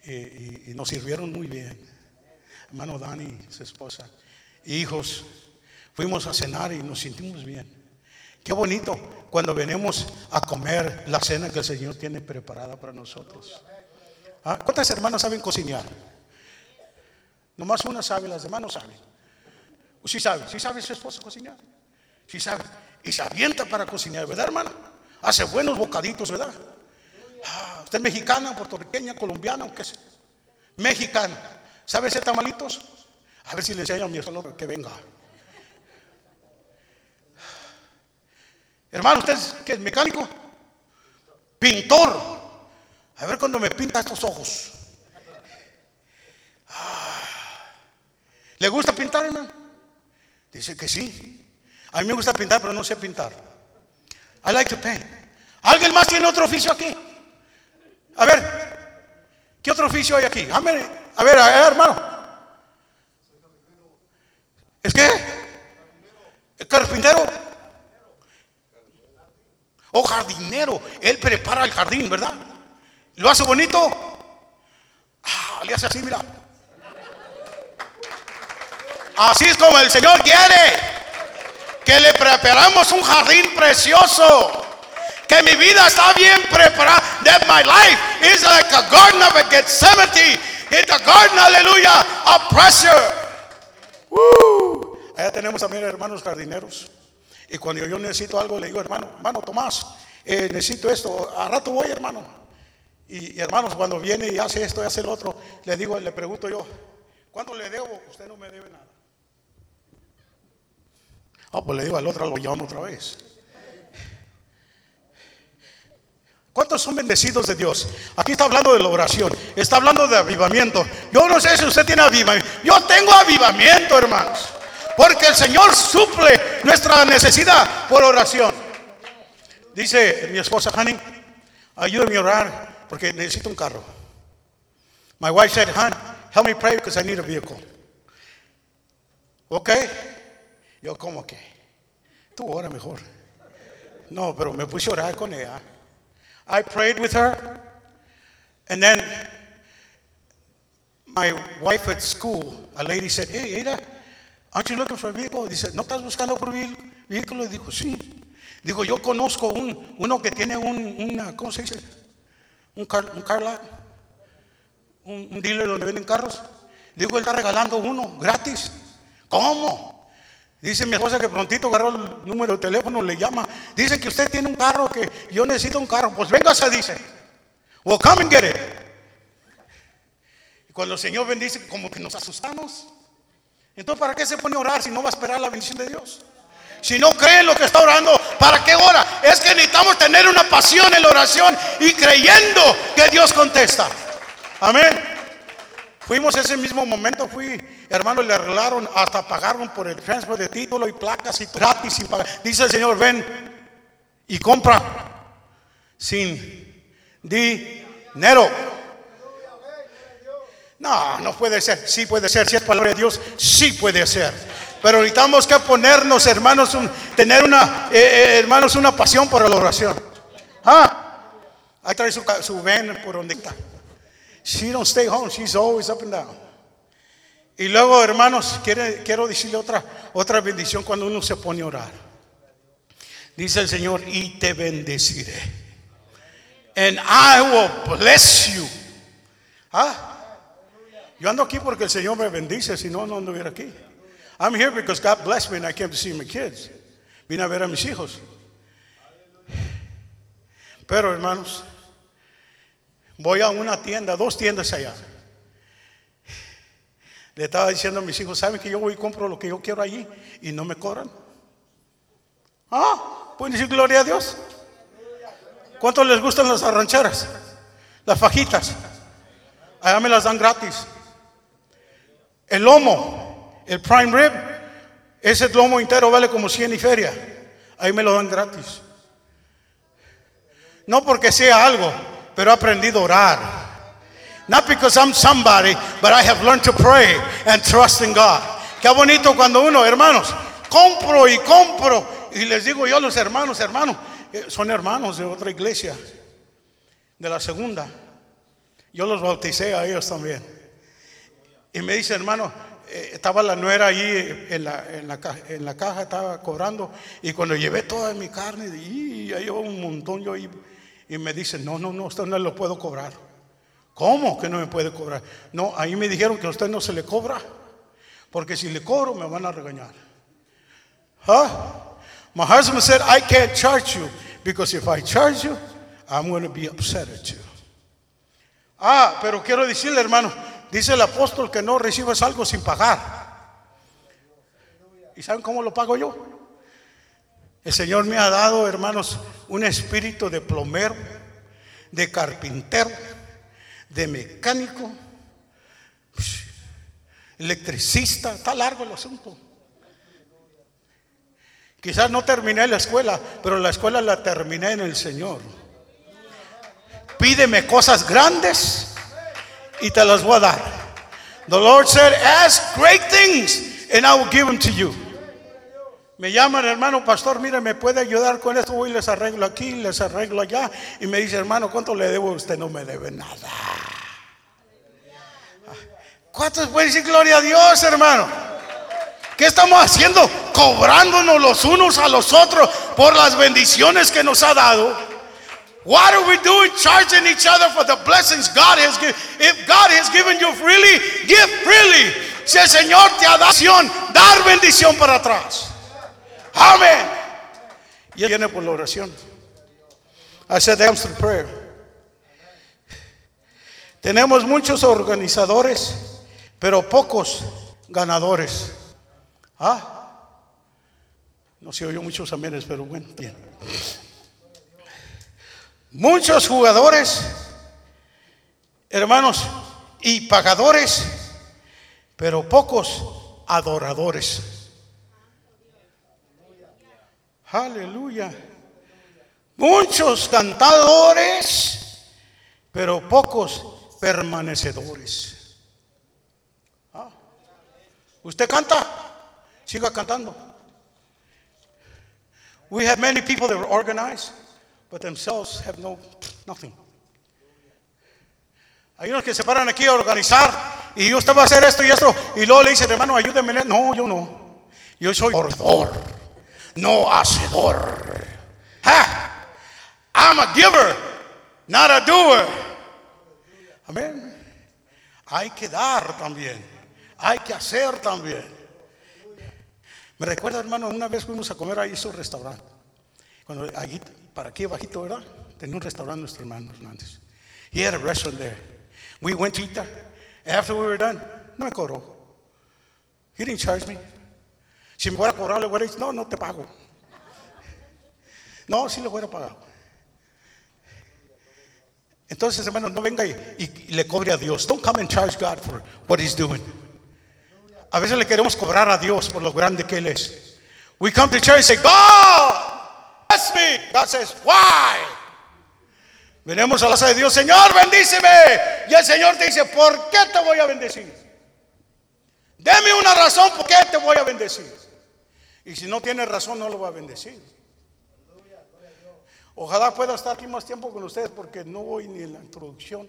eh, y, nos sirvieron muy bien. Hermano Dani, su esposa, hijos, fuimos a cenar y nos sentimos bien. Qué bonito cuando venimos a comer la cena que el Señor tiene preparada para nosotros. Ah, ¿Cuántas hermanas saben cocinar? Nomás una sabe, las demás no saben. Sí sabe, sí sabe su esposa cocinar. Sí sabe. Y se avienta para cocinar, ¿verdad, hermana? Hace buenos bocaditos, ¿verdad? Ah, ¿Usted es mexicana, puertorriqueña, colombiana qué es? Mexicana. ¿Sabe hacer tamalitos? A ver si le enseño a mi hermano que venga. Hermano, ¿usted es, mecánico? Pintor. A ver cuando me pinta estos ojos. Ah. ¿Le gusta pintar, hermano? Dice que sí. A mí me gusta pintar, pero no sé pintar. I like to paint. ¿Alguien más tiene otro oficio aquí? A ver, ¿qué otro oficio hay aquí? A ver, a ver, hermano. ¿Es qué? ¿El carpintero? O jardinero. Él prepara el jardín, ¿verdad? ¿Lo hace bonito? Ah, le hace así, mira. Así es como el Señor quiere. Que le preparamos un jardín precioso. Que mi vida está bien preparada. That my life is like a garden of a Gethsemane. It's a garden, aleluya, of pressure. Allá tenemos también hermanos jardineros. Y cuando yo necesito algo, le digo, hermano, hermano Tomás, eh, necesito esto. A rato voy, hermano. Y, hermanos, cuando viene y hace esto y hace el otro, le digo, le pregunto yo, ¿cuánto le debo? Usted no me debe nada. Ah, pues le digo al otro, lo llamo otra vez. ¿Cuántos son bendecidos de Dios? Aquí está hablando de la oración, está hablando de avivamiento. Yo no sé si usted tiene avivamiento. Yo tengo avivamiento, hermanos. Porque el Señor suple nuestra necesidad por oración. Dice mi esposa Honey, ayúdame a orar porque necesito un carro. My wife said, Honey, help me pray because I need a vehicle. Okay. Yo, como que? Tú ora mejor. No, pero me puse a orar con ella. I prayed with her. And then my wife at school, a lady said, Hey, Ada, aren't you looking for a vehicle? Dice, ¿no estás buscando por vehículo? Y dijo, sí. Digo, yo conozco un, uno que tiene un, una, ¿cómo se dice? Un car, un car un dealer donde venden carros. Digo, él está regalando uno gratis. ¿Cómo? Dice mi esposa que prontito agarró el número de teléfono, le llama. Dice que usted tiene un carro, que yo necesito un carro. Pues véngase, dice. Well, come and get it. Y cuando el Señor bendice, como que nos asustamos. Entonces, ¿para qué se pone a orar si no va a esperar la bendición de Dios? Si no cree en lo que está orando, ¿para qué ora? Es que necesitamos tener una pasión en la oración y creyendo que Dios contesta. Amén. Fuimos ese mismo momento, fui, hermano, le arreglaron, hasta pagaron por el transfer de título y placas y gratis. Y Dice el Señor, ven y compra sin dinero. No, no puede ser. Sí puede ser. Si es palabra de Dios, sí puede ser. Pero necesitamos que ponernos, hermanos, tener una, eh, eh, hermanos, una pasión por la oración. Ah, ahí trae su, su ven por donde está. She don't stay home, she's always up and down. Y luego, hermanos, quiero decirle otra, otra bendición cuando uno se pone a orar. Dice el Señor, y te bendeciré. And I will bless you. ¿Ah? Yo ando aquí porque el Señor me bendice, si no, no anduviera aquí. I'm here because God blessed me and I came to see my kids. Vine a ver a mis hijos. Pero, hermanos, Voy a una tienda, dos tiendas allá. Le estaba diciendo a mis hijos, ¿saben que yo voy y compro lo que yo quiero allí y no me cobran? Ah, pueden decir gloria a Dios. ¿Cuántos les gustan las arrancheras? Las fajitas. Allá me las dan gratis. El lomo, el prime rib, ese lomo entero vale como 100 y feria. Ahí me lo dan gratis. No porque sea algo, pero he aprendido a orar. Not because I'm somebody, but I have learned to pray and trust in God. Qué bonito cuando uno, hermanos, compro y compro. Y les digo yo a los hermanos, hermanos, eh, son hermanos de otra iglesia, de la segunda. Yo los bauticé a ellos también. Y me dice, hermano, eh, estaba la nuera allí en la, en, la, en la, caja, estaba cobrando. Y cuando llevé toda mi carne, y ahí un montón yo y, y me dice, no, no, no, usted no lo puedo cobrar. ¿Cómo que no me puede cobrar? No, ahí me dijeron que a usted no se le cobra. Porque si le cobro me van a regañar. ¿Ah? My husband said, I can't charge you because if I charge you, I'm going to be upset at you. Ah, pero quiero decirle, hermano, dice el apóstol que no recibes algo sin pagar. ¿Y saben cómo lo pago yo? El Señor me ha dado, hermanos, un espíritu de plomero, de carpintero, de mecánico, electricista. Está largo el asunto. Quizás no terminé la escuela, pero la escuela la terminé en el Señor. Pídeme cosas grandes y te las voy a dar. The Lord said, ask great things and I will give them to you. Me llaman, hermano pastor, mire, me puede ayudar con esto, voy les arreglo aquí, les arreglo allá. Y me dice, hermano, ¿cuánto le debo? Usted no me debe nada. ¿Cuántos pueden decir gloria a Dios, hermano? ¿Qué estamos haciendo? Cobrándonos los unos a los otros por las bendiciones que nos ha dado. What are we doing? Charging each other for the blessings God has given. If God has given you freely, give freely. Si el Señor te ha dado dar bendición para atrás. Amén. Y viene por la oración. I said answer prayer. Tenemos muchos organizadores, pero pocos ganadores. Ah, no se oyó muchos amenes, pero bueno, bien. Muchos jugadores, hermanos, y pagadores, pero pocos adoradores. Aleluya. Muchos cantadores, pero pocos permanecedores. Ah. ¿Usted canta? Siga cantando. We have many people that are organized, but themselves have no nothing. Hay unos que se paran aquí a organizar y usted va a hacer esto y esto y luego le dicen, hermano, ayúdeme. No, yo no. Yo soy orador, no hacedor. Ha! I'm a giver, not a doer. Amén. Hay que dar también. Hay que hacer también. Me recuerda, hermano, una vez fuimos a comer ahí a su restaurante. Cuando allí, para aquí bajito, ¿verdad? Tenía un restaurante nuestro hermano Hernández. He had a restaurant there. We went to eat there. After we were done, no me cobró. He didn't charge me. Si me fuera a cobrar, le hubiera dicho, no, no te pago. No, sí le hubiera pagado. Entonces, hermano, no venga y, y, le cobre a Dios. Don't come and charge God for what He's doing. A veces le queremos cobrar a Dios por lo grande que Él es. We come to church and say, God, bless me. God says, why? Venimos a la casa de Dios, Señor, bendíceme. Y el Señor te dice, ¿por qué te voy a bendecir? Deme una razón por qué te voy a bendecir. Y si no tiene razón, no lo voy a bendecir. Ojalá pueda estar aquí más tiempo con ustedes porque no voy ni en la introducción.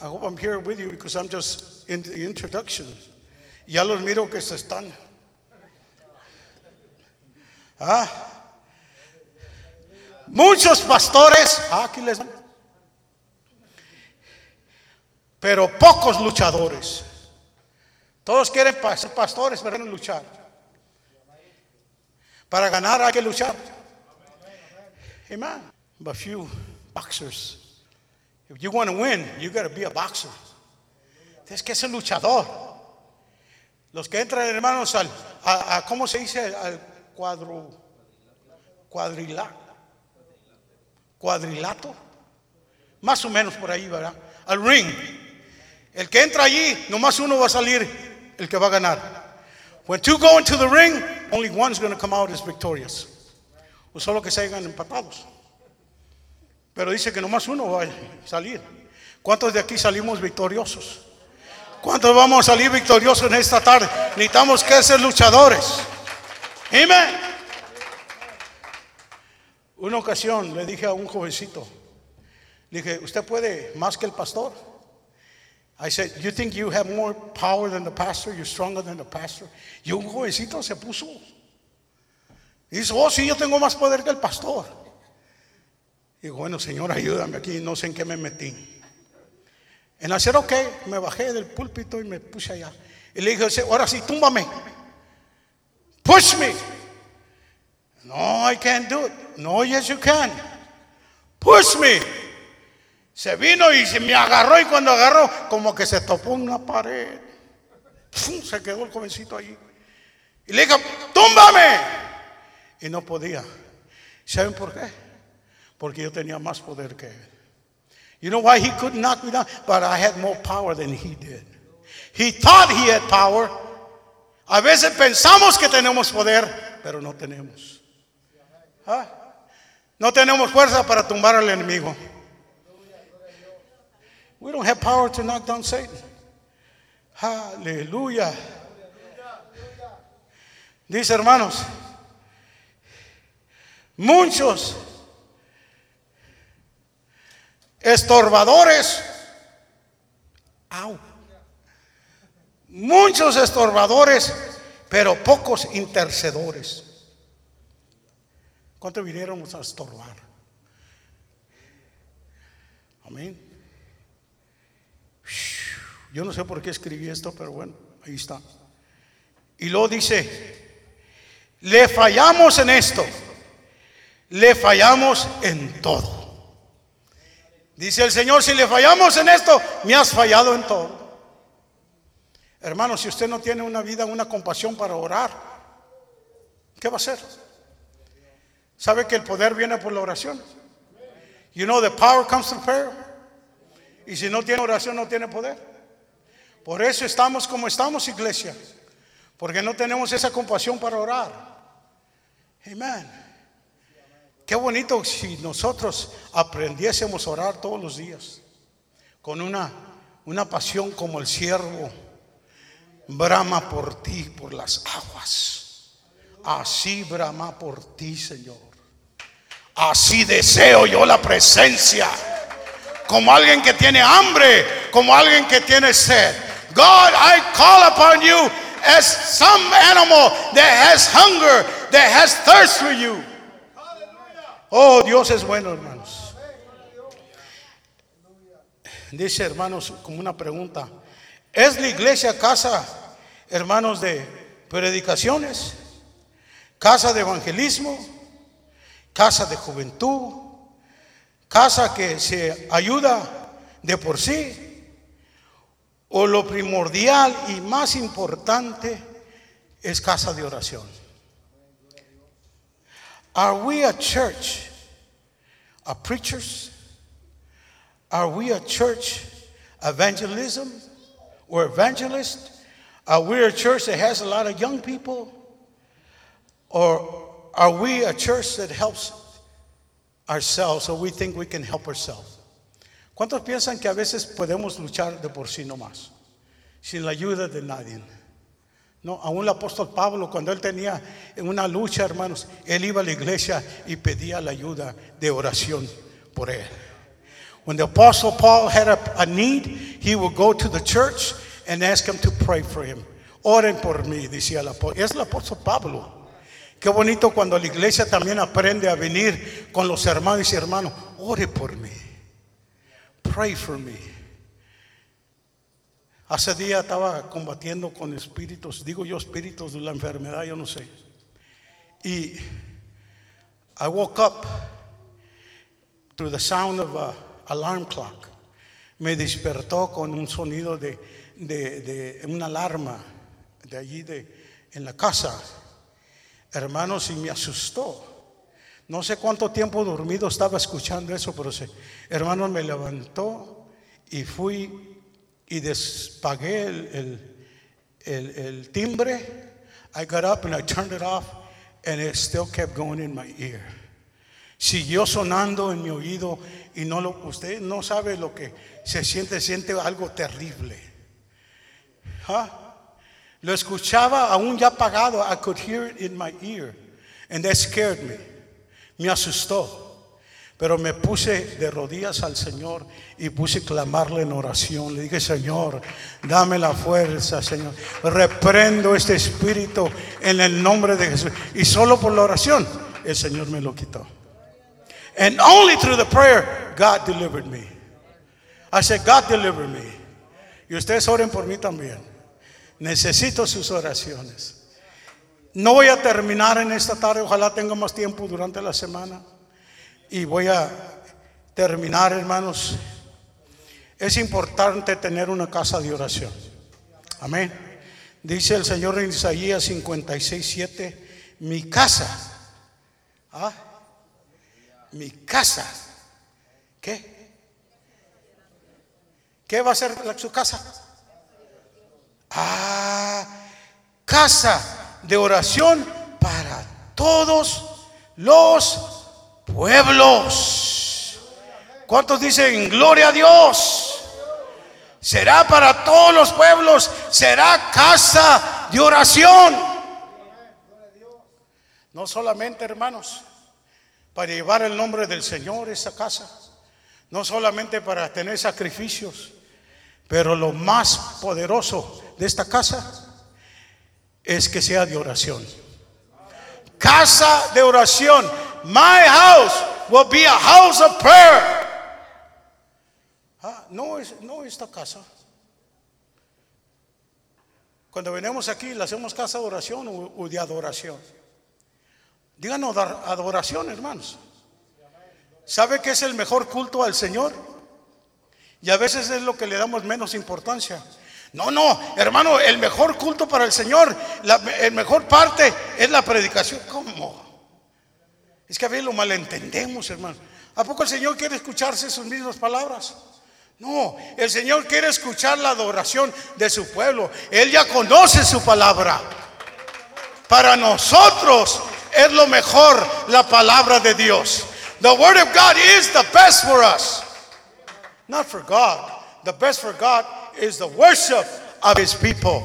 I hope I'm here with you because I'm just in the introduction. Ya los miro que se están. Ah. Muchos pastores, ah, aquí les pero pocos luchadores. Todos quieren ser pastores, pero no luchar. Para ganar hay que luchar. Amen. But few boxers If you want to win, you got to be a boxer. Tienes que ser luchador. Los que entran, hermanos, al, a, a- ¿cómo se dice? Al cuadro, cuadrilato. Más o menos por ahí, ¿verdad? Al ring. El que entra allí, nomás uno va a salir el que va a ganar. When two go into the ring, only one's going to come out as victorious. O solo que se empatados. Pero dice que nomás uno va a salir. ¿Cuántos de aquí salimos victoriosos? ¿Cuántos vamos a salir victoriosos en esta tarde? Necesitamos que ser luchadores. Amén. Una ocasión le dije a un jovencito, le dije, ¿usted puede más que el pastor? I said, you think you have more power than the pastor? You're stronger than the pastor? Y un jovencito se puso. Y dice, oh, sí, yo tengo más poder que el pastor. Y bueno, Señor, ayúdame aquí, no sé en qué me metí. En hacer, ok, me bajé del púlpito y me puse allá. Y le dije, ahora sí, túmbame. Push me. No, I can't do it. No, yes, you can. Push me. Se vino y se me agarró y cuando agarró, como que se topó una pared. Se quedó el jovencito allí. Y le dije, túmbame. Y no podía. ¿Saben por qué? Porque yo tenía más poder que él. You know why he could knock me down? But I had more power than he did. He thought he had power. A veces pensamos que tenemos poder, pero no tenemos. ¿Ah? No tenemos fuerza para tumbar al enemigo. We don't have power to knock down Satan. Aleluya. Dice hermanos, muchos estorbadores, muchos estorbadores, pero pocos intercedores. ¿Cuánto vinieron a estorbar? Amén. Yo no sé por qué escribí esto, pero bueno, ahí está. Y luego dice, le fallamos en esto, le fallamos en todo. Dice el Señor, si le fallamos en esto, me has fallado en todo. Hermano, si usted no tiene una vida, una compasión para orar, ¿qué va a hacer? ¿Sabe que el poder viene por la oración? You know the power comes through prayer. Y si no tiene oración, no tiene poder. Por eso estamos como estamos, iglesia. Porque no tenemos esa compasión para orar. Amén. Qué bonito si nosotros aprendiésemos a orar todos los días. Con una, una pasión como el siervo. Brama por ti, por las aguas. Así brama por ti, Señor. Así deseo yo la presencia. Como alguien que tiene hambre, como alguien que tiene sed. God, I call upon you as some animal that has hunger, that has thirst for you. Oh, Dios es bueno, hermanos. Dice, hermanos, como una pregunta. ¿Es la iglesia casa, hermanos, de predicaciones? ¿Casa de evangelismo? ¿Casa de juventud? ¿Casa que se ayuda de por sí? ¿O lo primordial y más importante es casa de oración? Are we a church of preachers? Are we a church evangelism or evangelist? Are we a church that has a lot of young people? Or are we a church that helps ourselves or we think we can help ourselves? ¿Cuántos piensan que a veces podemos luchar de por sí nomás, sin la ayuda de nadie? No, aún el apóstol Pablo, cuando él tenía una lucha, hermanos, él iba a la iglesia y pedía la ayuda de oración por él. When the apostle Paul had a, a need, he would go to the church and ask him to pray for him. Oren por mí, decía el apóstol. Es el apóstol Pablo. Qué bonito cuando la iglesia también aprende a venir con los hermanos y hermanos. Ore por mí. Pray for me. Hace día estaba combatiendo con espíritus, digo yo espíritus de la enfermedad, yo no sé. Y I woke up to the sound of a alarm clock. me despertó con un sonido de, de, de una alarma de allí de, en la casa. Hermanos, y me asustó. No sé cuánto tiempo dormido estaba escuchando eso, pero hermanos me levantó y fui y despagué el timbre. I got up and I turned it off and it still kept going in my ear. Siguió sonando en mi oído y no lo, usted no sabe lo que se siente, siente algo terrible. ¿Ah? Lo escuchaba aún ya apagado. I could hear it in my ear. And that scared me. Me asustó. Pero me puse de rodillas al Señor y puse a clamarle en oración. Le dije, Señor, dame la fuerza, Señor. Reprendo este espíritu en el nombre de Jesús. Y solo por la oración, el Señor me lo quitó. And only through the prayer, God delivered me. I said, God delivered me. Y ustedes oren por mí también. Necesito sus oraciones. No voy a terminar en esta tarde, ojalá tenga más tiempo durante la semana. Y voy a terminar, hermanos. Es importante tener una casa de oración. Amén. Dice el Señor en Isaías 56, 7, mi casa. ¿ah? Mi casa. ¿Qué? ¿Qué va a ser su casa? Ah, casa de oración para todos los pueblos. ¿Cuántos dicen gloria a Dios? Será para todos los pueblos, será casa de oración. No solamente, hermanos, para llevar el nombre del Señor esa casa, no solamente para tener sacrificios, pero lo más poderoso de esta casa es que sea de oración. Casa de oración. My house will be a house of prayer. Ah, no, es, no esta casa. Cuando venimos aquí, le hacemos casa de oración o, de adoración. Díganos adoración, hermanos. ¿Sabe qué es el mejor culto al Señor? Y a veces es lo que le damos menos importancia. No, no, hermano, el mejor culto para el Señor, la el mejor parte es la predicación. ¿Cómo? Es que a veces lo malentendemos, hermano. ¿A poco el Señor quiere escucharse sus mismas palabras? No, el Señor quiere escuchar la adoración de su pueblo. Él ya conoce su palabra. Para nosotros es lo mejor la palabra de Dios. The word of God is the best for us. Not for God. The best for God is the worship of his people.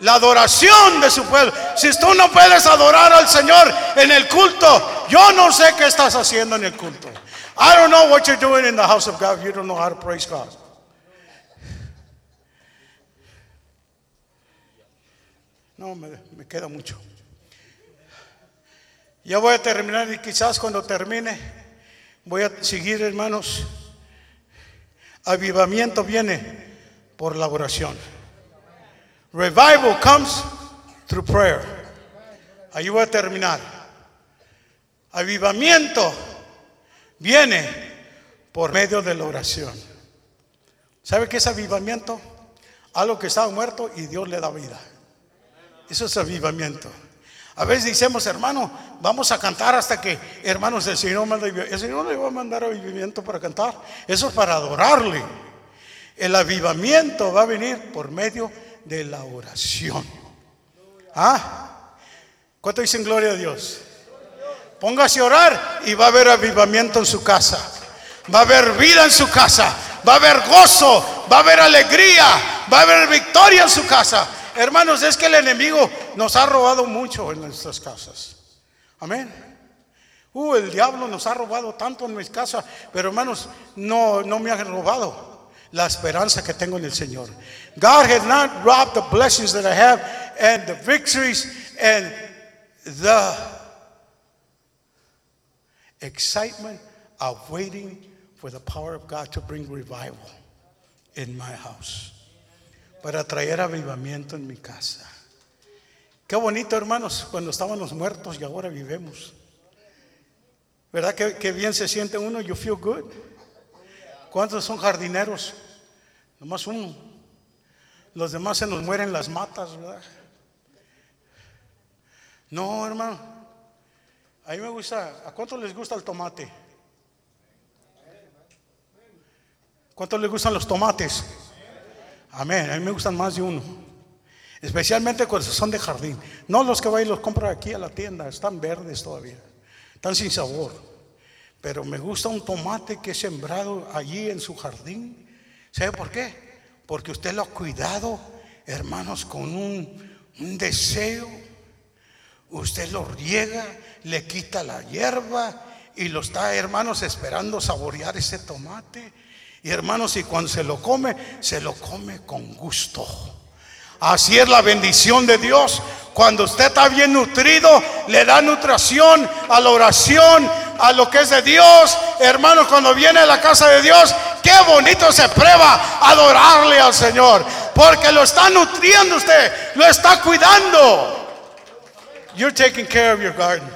La adoración de su pueblo. Si tú no puedes adorar al Señor en el culto, yo no sé qué estás haciendo en el culto. I don't know what you're doing in the house of God you don't know how to praise God. No, me queda mucho. Ya voy a terminar y quizás cuando termine voy a seguir, hermanos. Avivamiento viene por la oración. Revival comes through prayer. Ahí voy a terminar. Avivamiento viene por medio de la oración. ¿Sabe qué es avivamiento? Algo que estaba muerto y Dios le da vida. Eso es avivamiento. A veces decimos, hermano, vamos a cantar hasta que, hermanos, el Señor manda El Señor le va a mandar avivamiento para cantar. Eso es para adorarle. El avivamiento va a venir por medio de la oración. ¿Ah? ¿Cuánto dicen gloria a Dios? Póngase a orar y va a haber avivamiento en su casa. Va a haber vida en su casa. Va a haber gozo. Va a haber alegría. Va a haber victoria en su casa. Hermanos, es que el enemigo nos ha robado mucho en nuestras casas. Amén. Uh, el diablo nos ha robado tanto en mis casas, pero hermanos, no, no me ha robado la esperanza que tengo en el Señor. God has not robbed the blessings that I have and the victories and the excitement of waiting for the power of God to bring revival in my house para traer avivamiento en mi casa. Qué bonito, hermanos, cuando estábamos muertos y ahora vivemos. ¿Verdad que, que bien se siente uno? You feel good. ¿Cuántos son jardineros? Nomás uno. Los demás se nos mueren las matas, ¿verdad? No, hermano. A mí me gusta. ¿A cuántos les gusta el tomate? ¿Cuántos les gustan los tomates? Amén. A mí me gustan más de uno. Especialmente cuando son de jardín. No los que van y los compran aquí a la tienda. Están verdes todavía. Están sin sabor. Pero me gusta un tomate que es sembrado allí en su jardín. ¿Sabe por qué? Porque usted lo ha cuidado, hermanos, con un, un deseo. Usted lo riega, le quita la hierba y lo está, hermanos, esperando saborear ese tomate. Y hermanos, y cuando se lo come, se lo come con gusto. Así es la bendición de Dios. Cuando usted está bien nutrido, le da nutrición a la oración, a lo que es de Dios. Hermanos, cuando viene a la casa de Dios, qué bonito se prueba adorarle al Señor. Porque lo está nutriendo usted, lo está cuidando. You're taking care of your garden.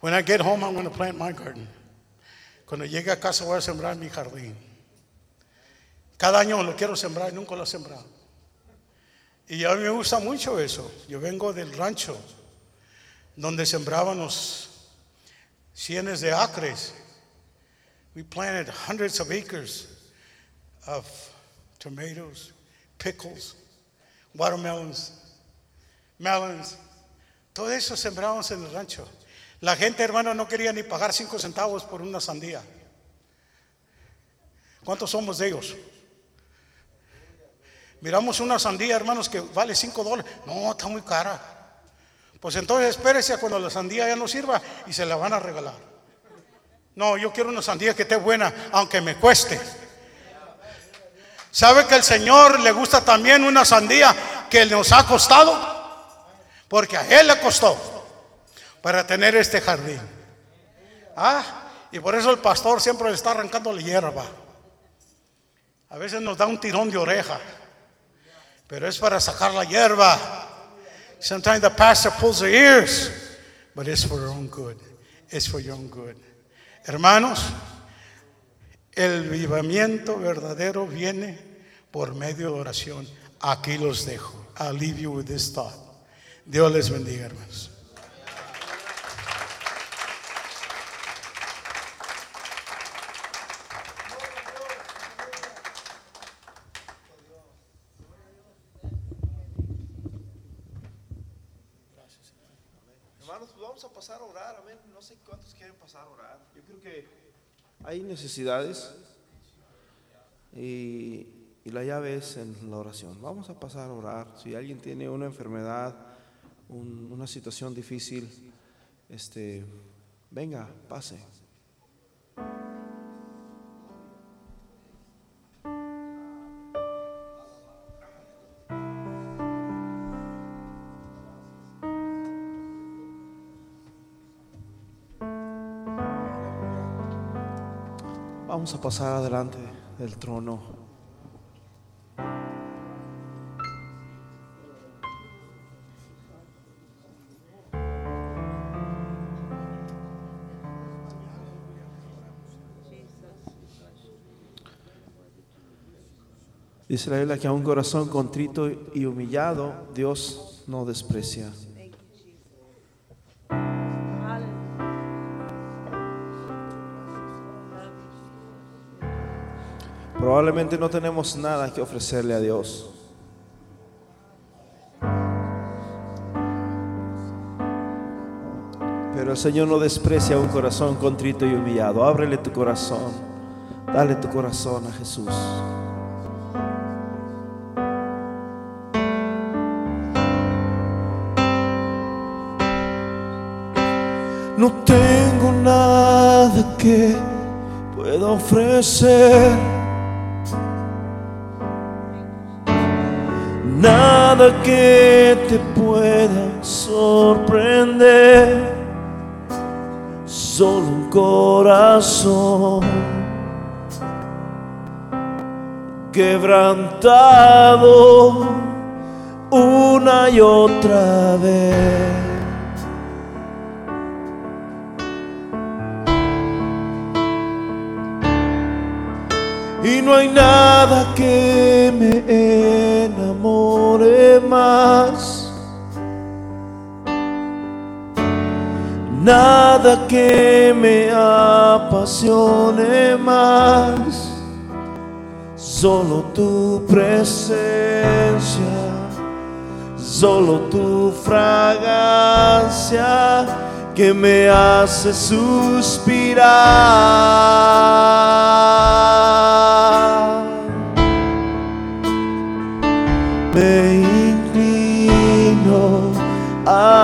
When I get home, I'm going to plant my garden. Cuando llegue a casa, voy a sembrar mi jardín. Cada año lo quiero sembrar y nunca lo he sembrado. Y a mí me gusta mucho eso. Yo vengo del rancho donde sembrábamos cienes de acres. We planted hundreds of acres of tomatoes, pickles, watermelons, melons. Todo eso sembrábamos en el rancho. La gente, hermano, no quería ni pagar cinco centavos por una sandía. ¿Cuántos somos de ellos? Miramos una sandía, hermanos, que vale cinco dólares. No, está muy cara. Pues entonces espérese a cuando la sandía ya no sirva y se la van a regalar. No, yo quiero una sandía que esté buena, aunque me cueste. ¿Sabe que el Señor le gusta también una sandía que nos ha costado? Porque a Él le costó para tener este jardín. Ah, y por eso el pastor siempre le está arrancando la hierba. A veces nos da un tirón de oreja, pero es para sacar la hierba. Sometimes the pastor pulls the ears, but it's for your own good. It's for your own good. Hermanos, el vivamiento verdadero viene por medio de oración. Aquí los dejo. I'll leave you with this thought. Dios les bendiga. Hermanos, pues vamos a pasar a orar. Amén. No sé cuántos quieren pasar a orar. Yo creo que hay necesidades y, la llave es en la oración. Vamos a pasar a orar. Si alguien tiene una enfermedad, un- una situación difícil, este, venga, pase. Vamos a pasar adelante del trono. Dice la Biblia que a un corazón contrito y humillado Dios no desprecia. Probablemente no tenemos nada que ofrecerle a Dios. Pero el Señor no desprecia un corazón contrito y humillado. Ábrele tu corazón. Dale tu corazón a Jesús. No tengo nada que pueda ofrecer. nada que te pueda sorprender, solo un corazón quebrantado una y otra vez. Y no hay nada que me nada que me apasione más, solo tu presencia, solo tu fragancia que me hace suspirar. Me inclino a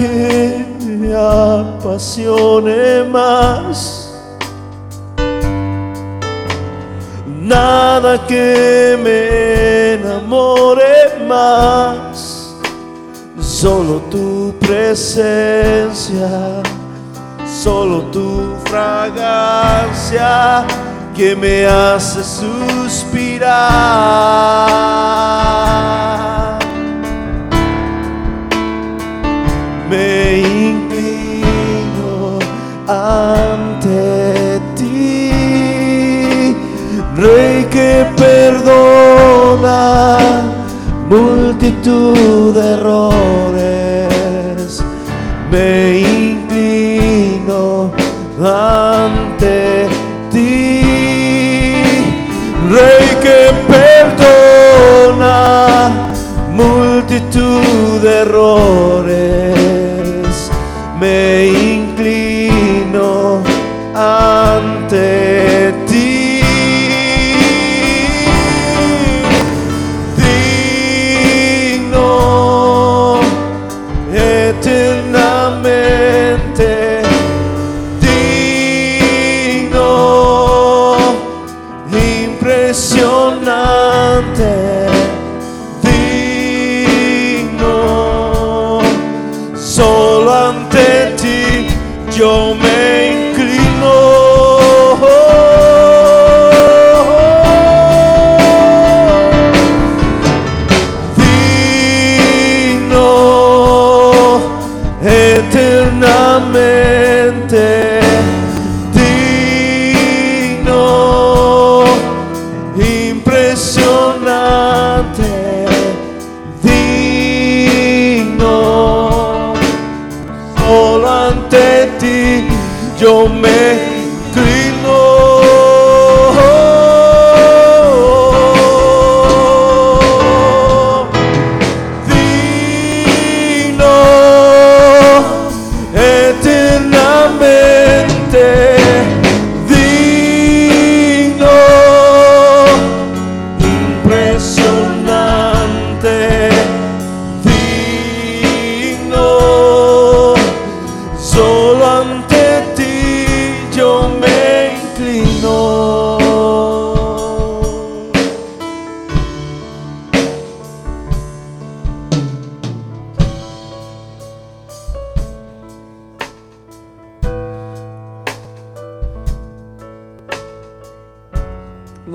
que me apasione más. Nada que me enamore más. Solo tu presencia, solo tu fragancia que me hace suspirar. me inclino ante ti, Rey que perdona multitud de errores.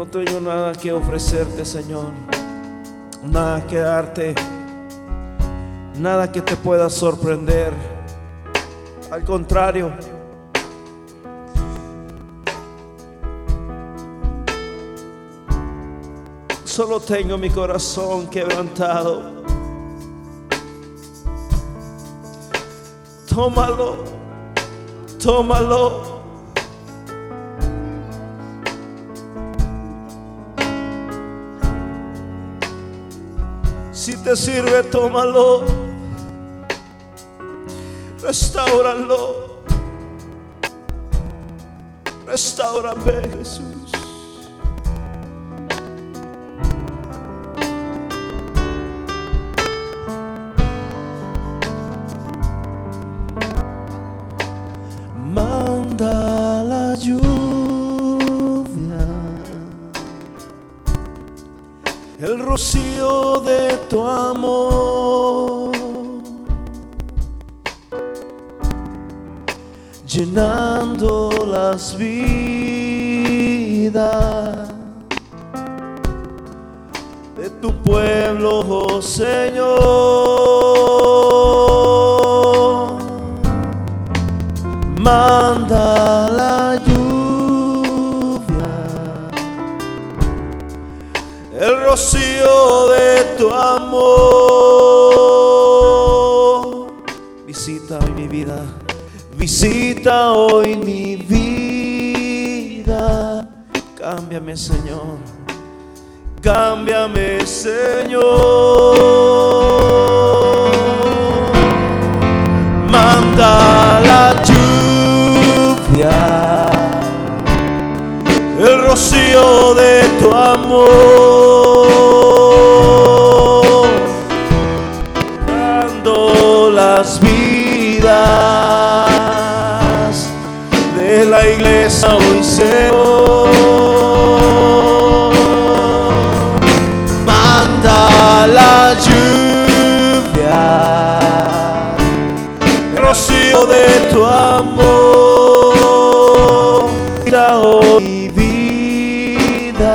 Tengo nada que ofrecerte, Señor. Nada que darte. Nada que te pueda sorprender. Al contrario. Solo tengo mi corazón quebrantado. Tómalo, tómalo. Te sirve, tómalo. Restauralo. Restaurame, Jesús. De tu pueblo, oh Señor manda la lluvia, el rocío de tu amor. Visita hoy mi vida, visita hoy Señor, cámbiame, Señor manda la lluvia, el rocío de tu amor, dando las vidas de la iglesia hoy Señor. Tu amor, mi vida,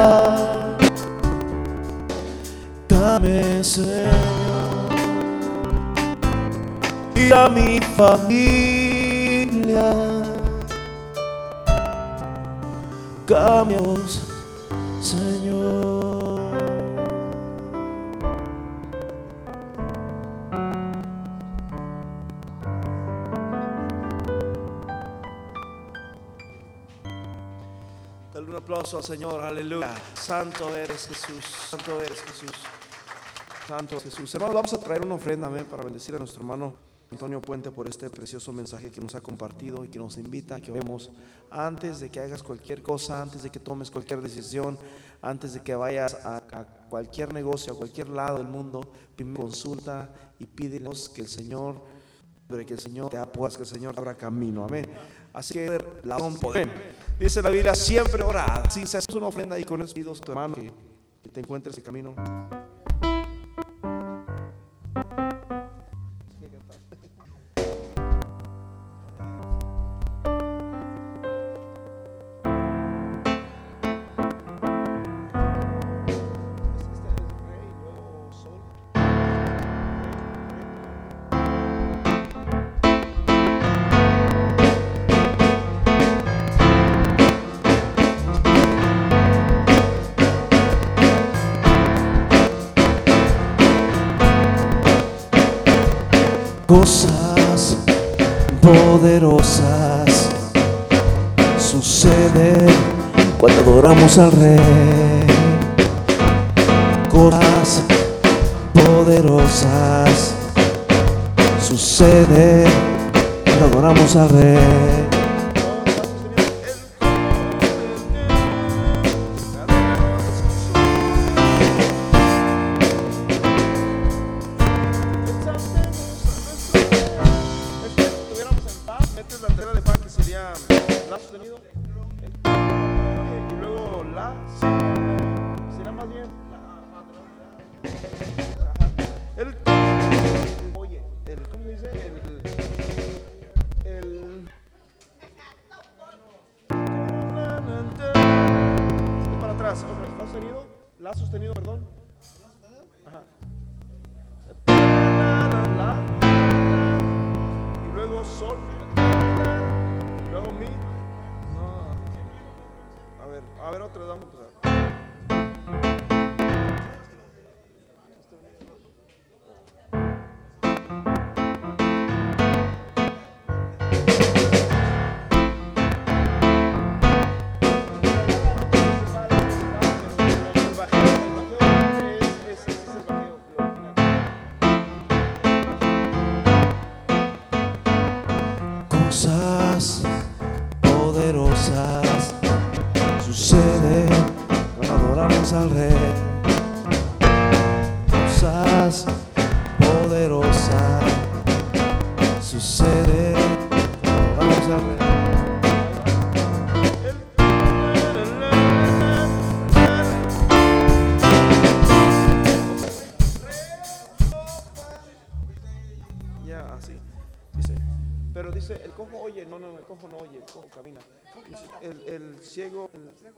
dame Señor, y a mi familia, cambios, aplauso al Señor, aleluya. Santo eres Jesús, santo eres Jesús, santo Jesús. Hermanos, vamos a traer una ofrenda amén, para bendecir a nuestro hermano Antonio Puente por este precioso mensaje que nos ha compartido y que nos invita a que oremos antes de que hagas cualquier cosa, antes de que tomes cualquier decisión, antes de que vayas a, a cualquier negocio, a cualquier lado del mundo, primero consulta y pídenos que el Señor, que el Señor te apues, que el Señor abra camino, amén. Así que la poder. Dice la Biblia, siempre orad. Si se una ofrenda y con pidos tu hermano que, que te encuentres el camino. Cosas poderosas suceden cuando adoramos al Rey. Cosas poderosas suceden cuando adoramos al Rey. Oh, o camina. El, ciego,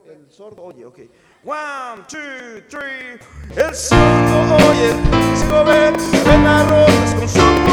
el, sordo oye, ok. One, two, three. El sordo oye, el ciego ve, ven las rosas con su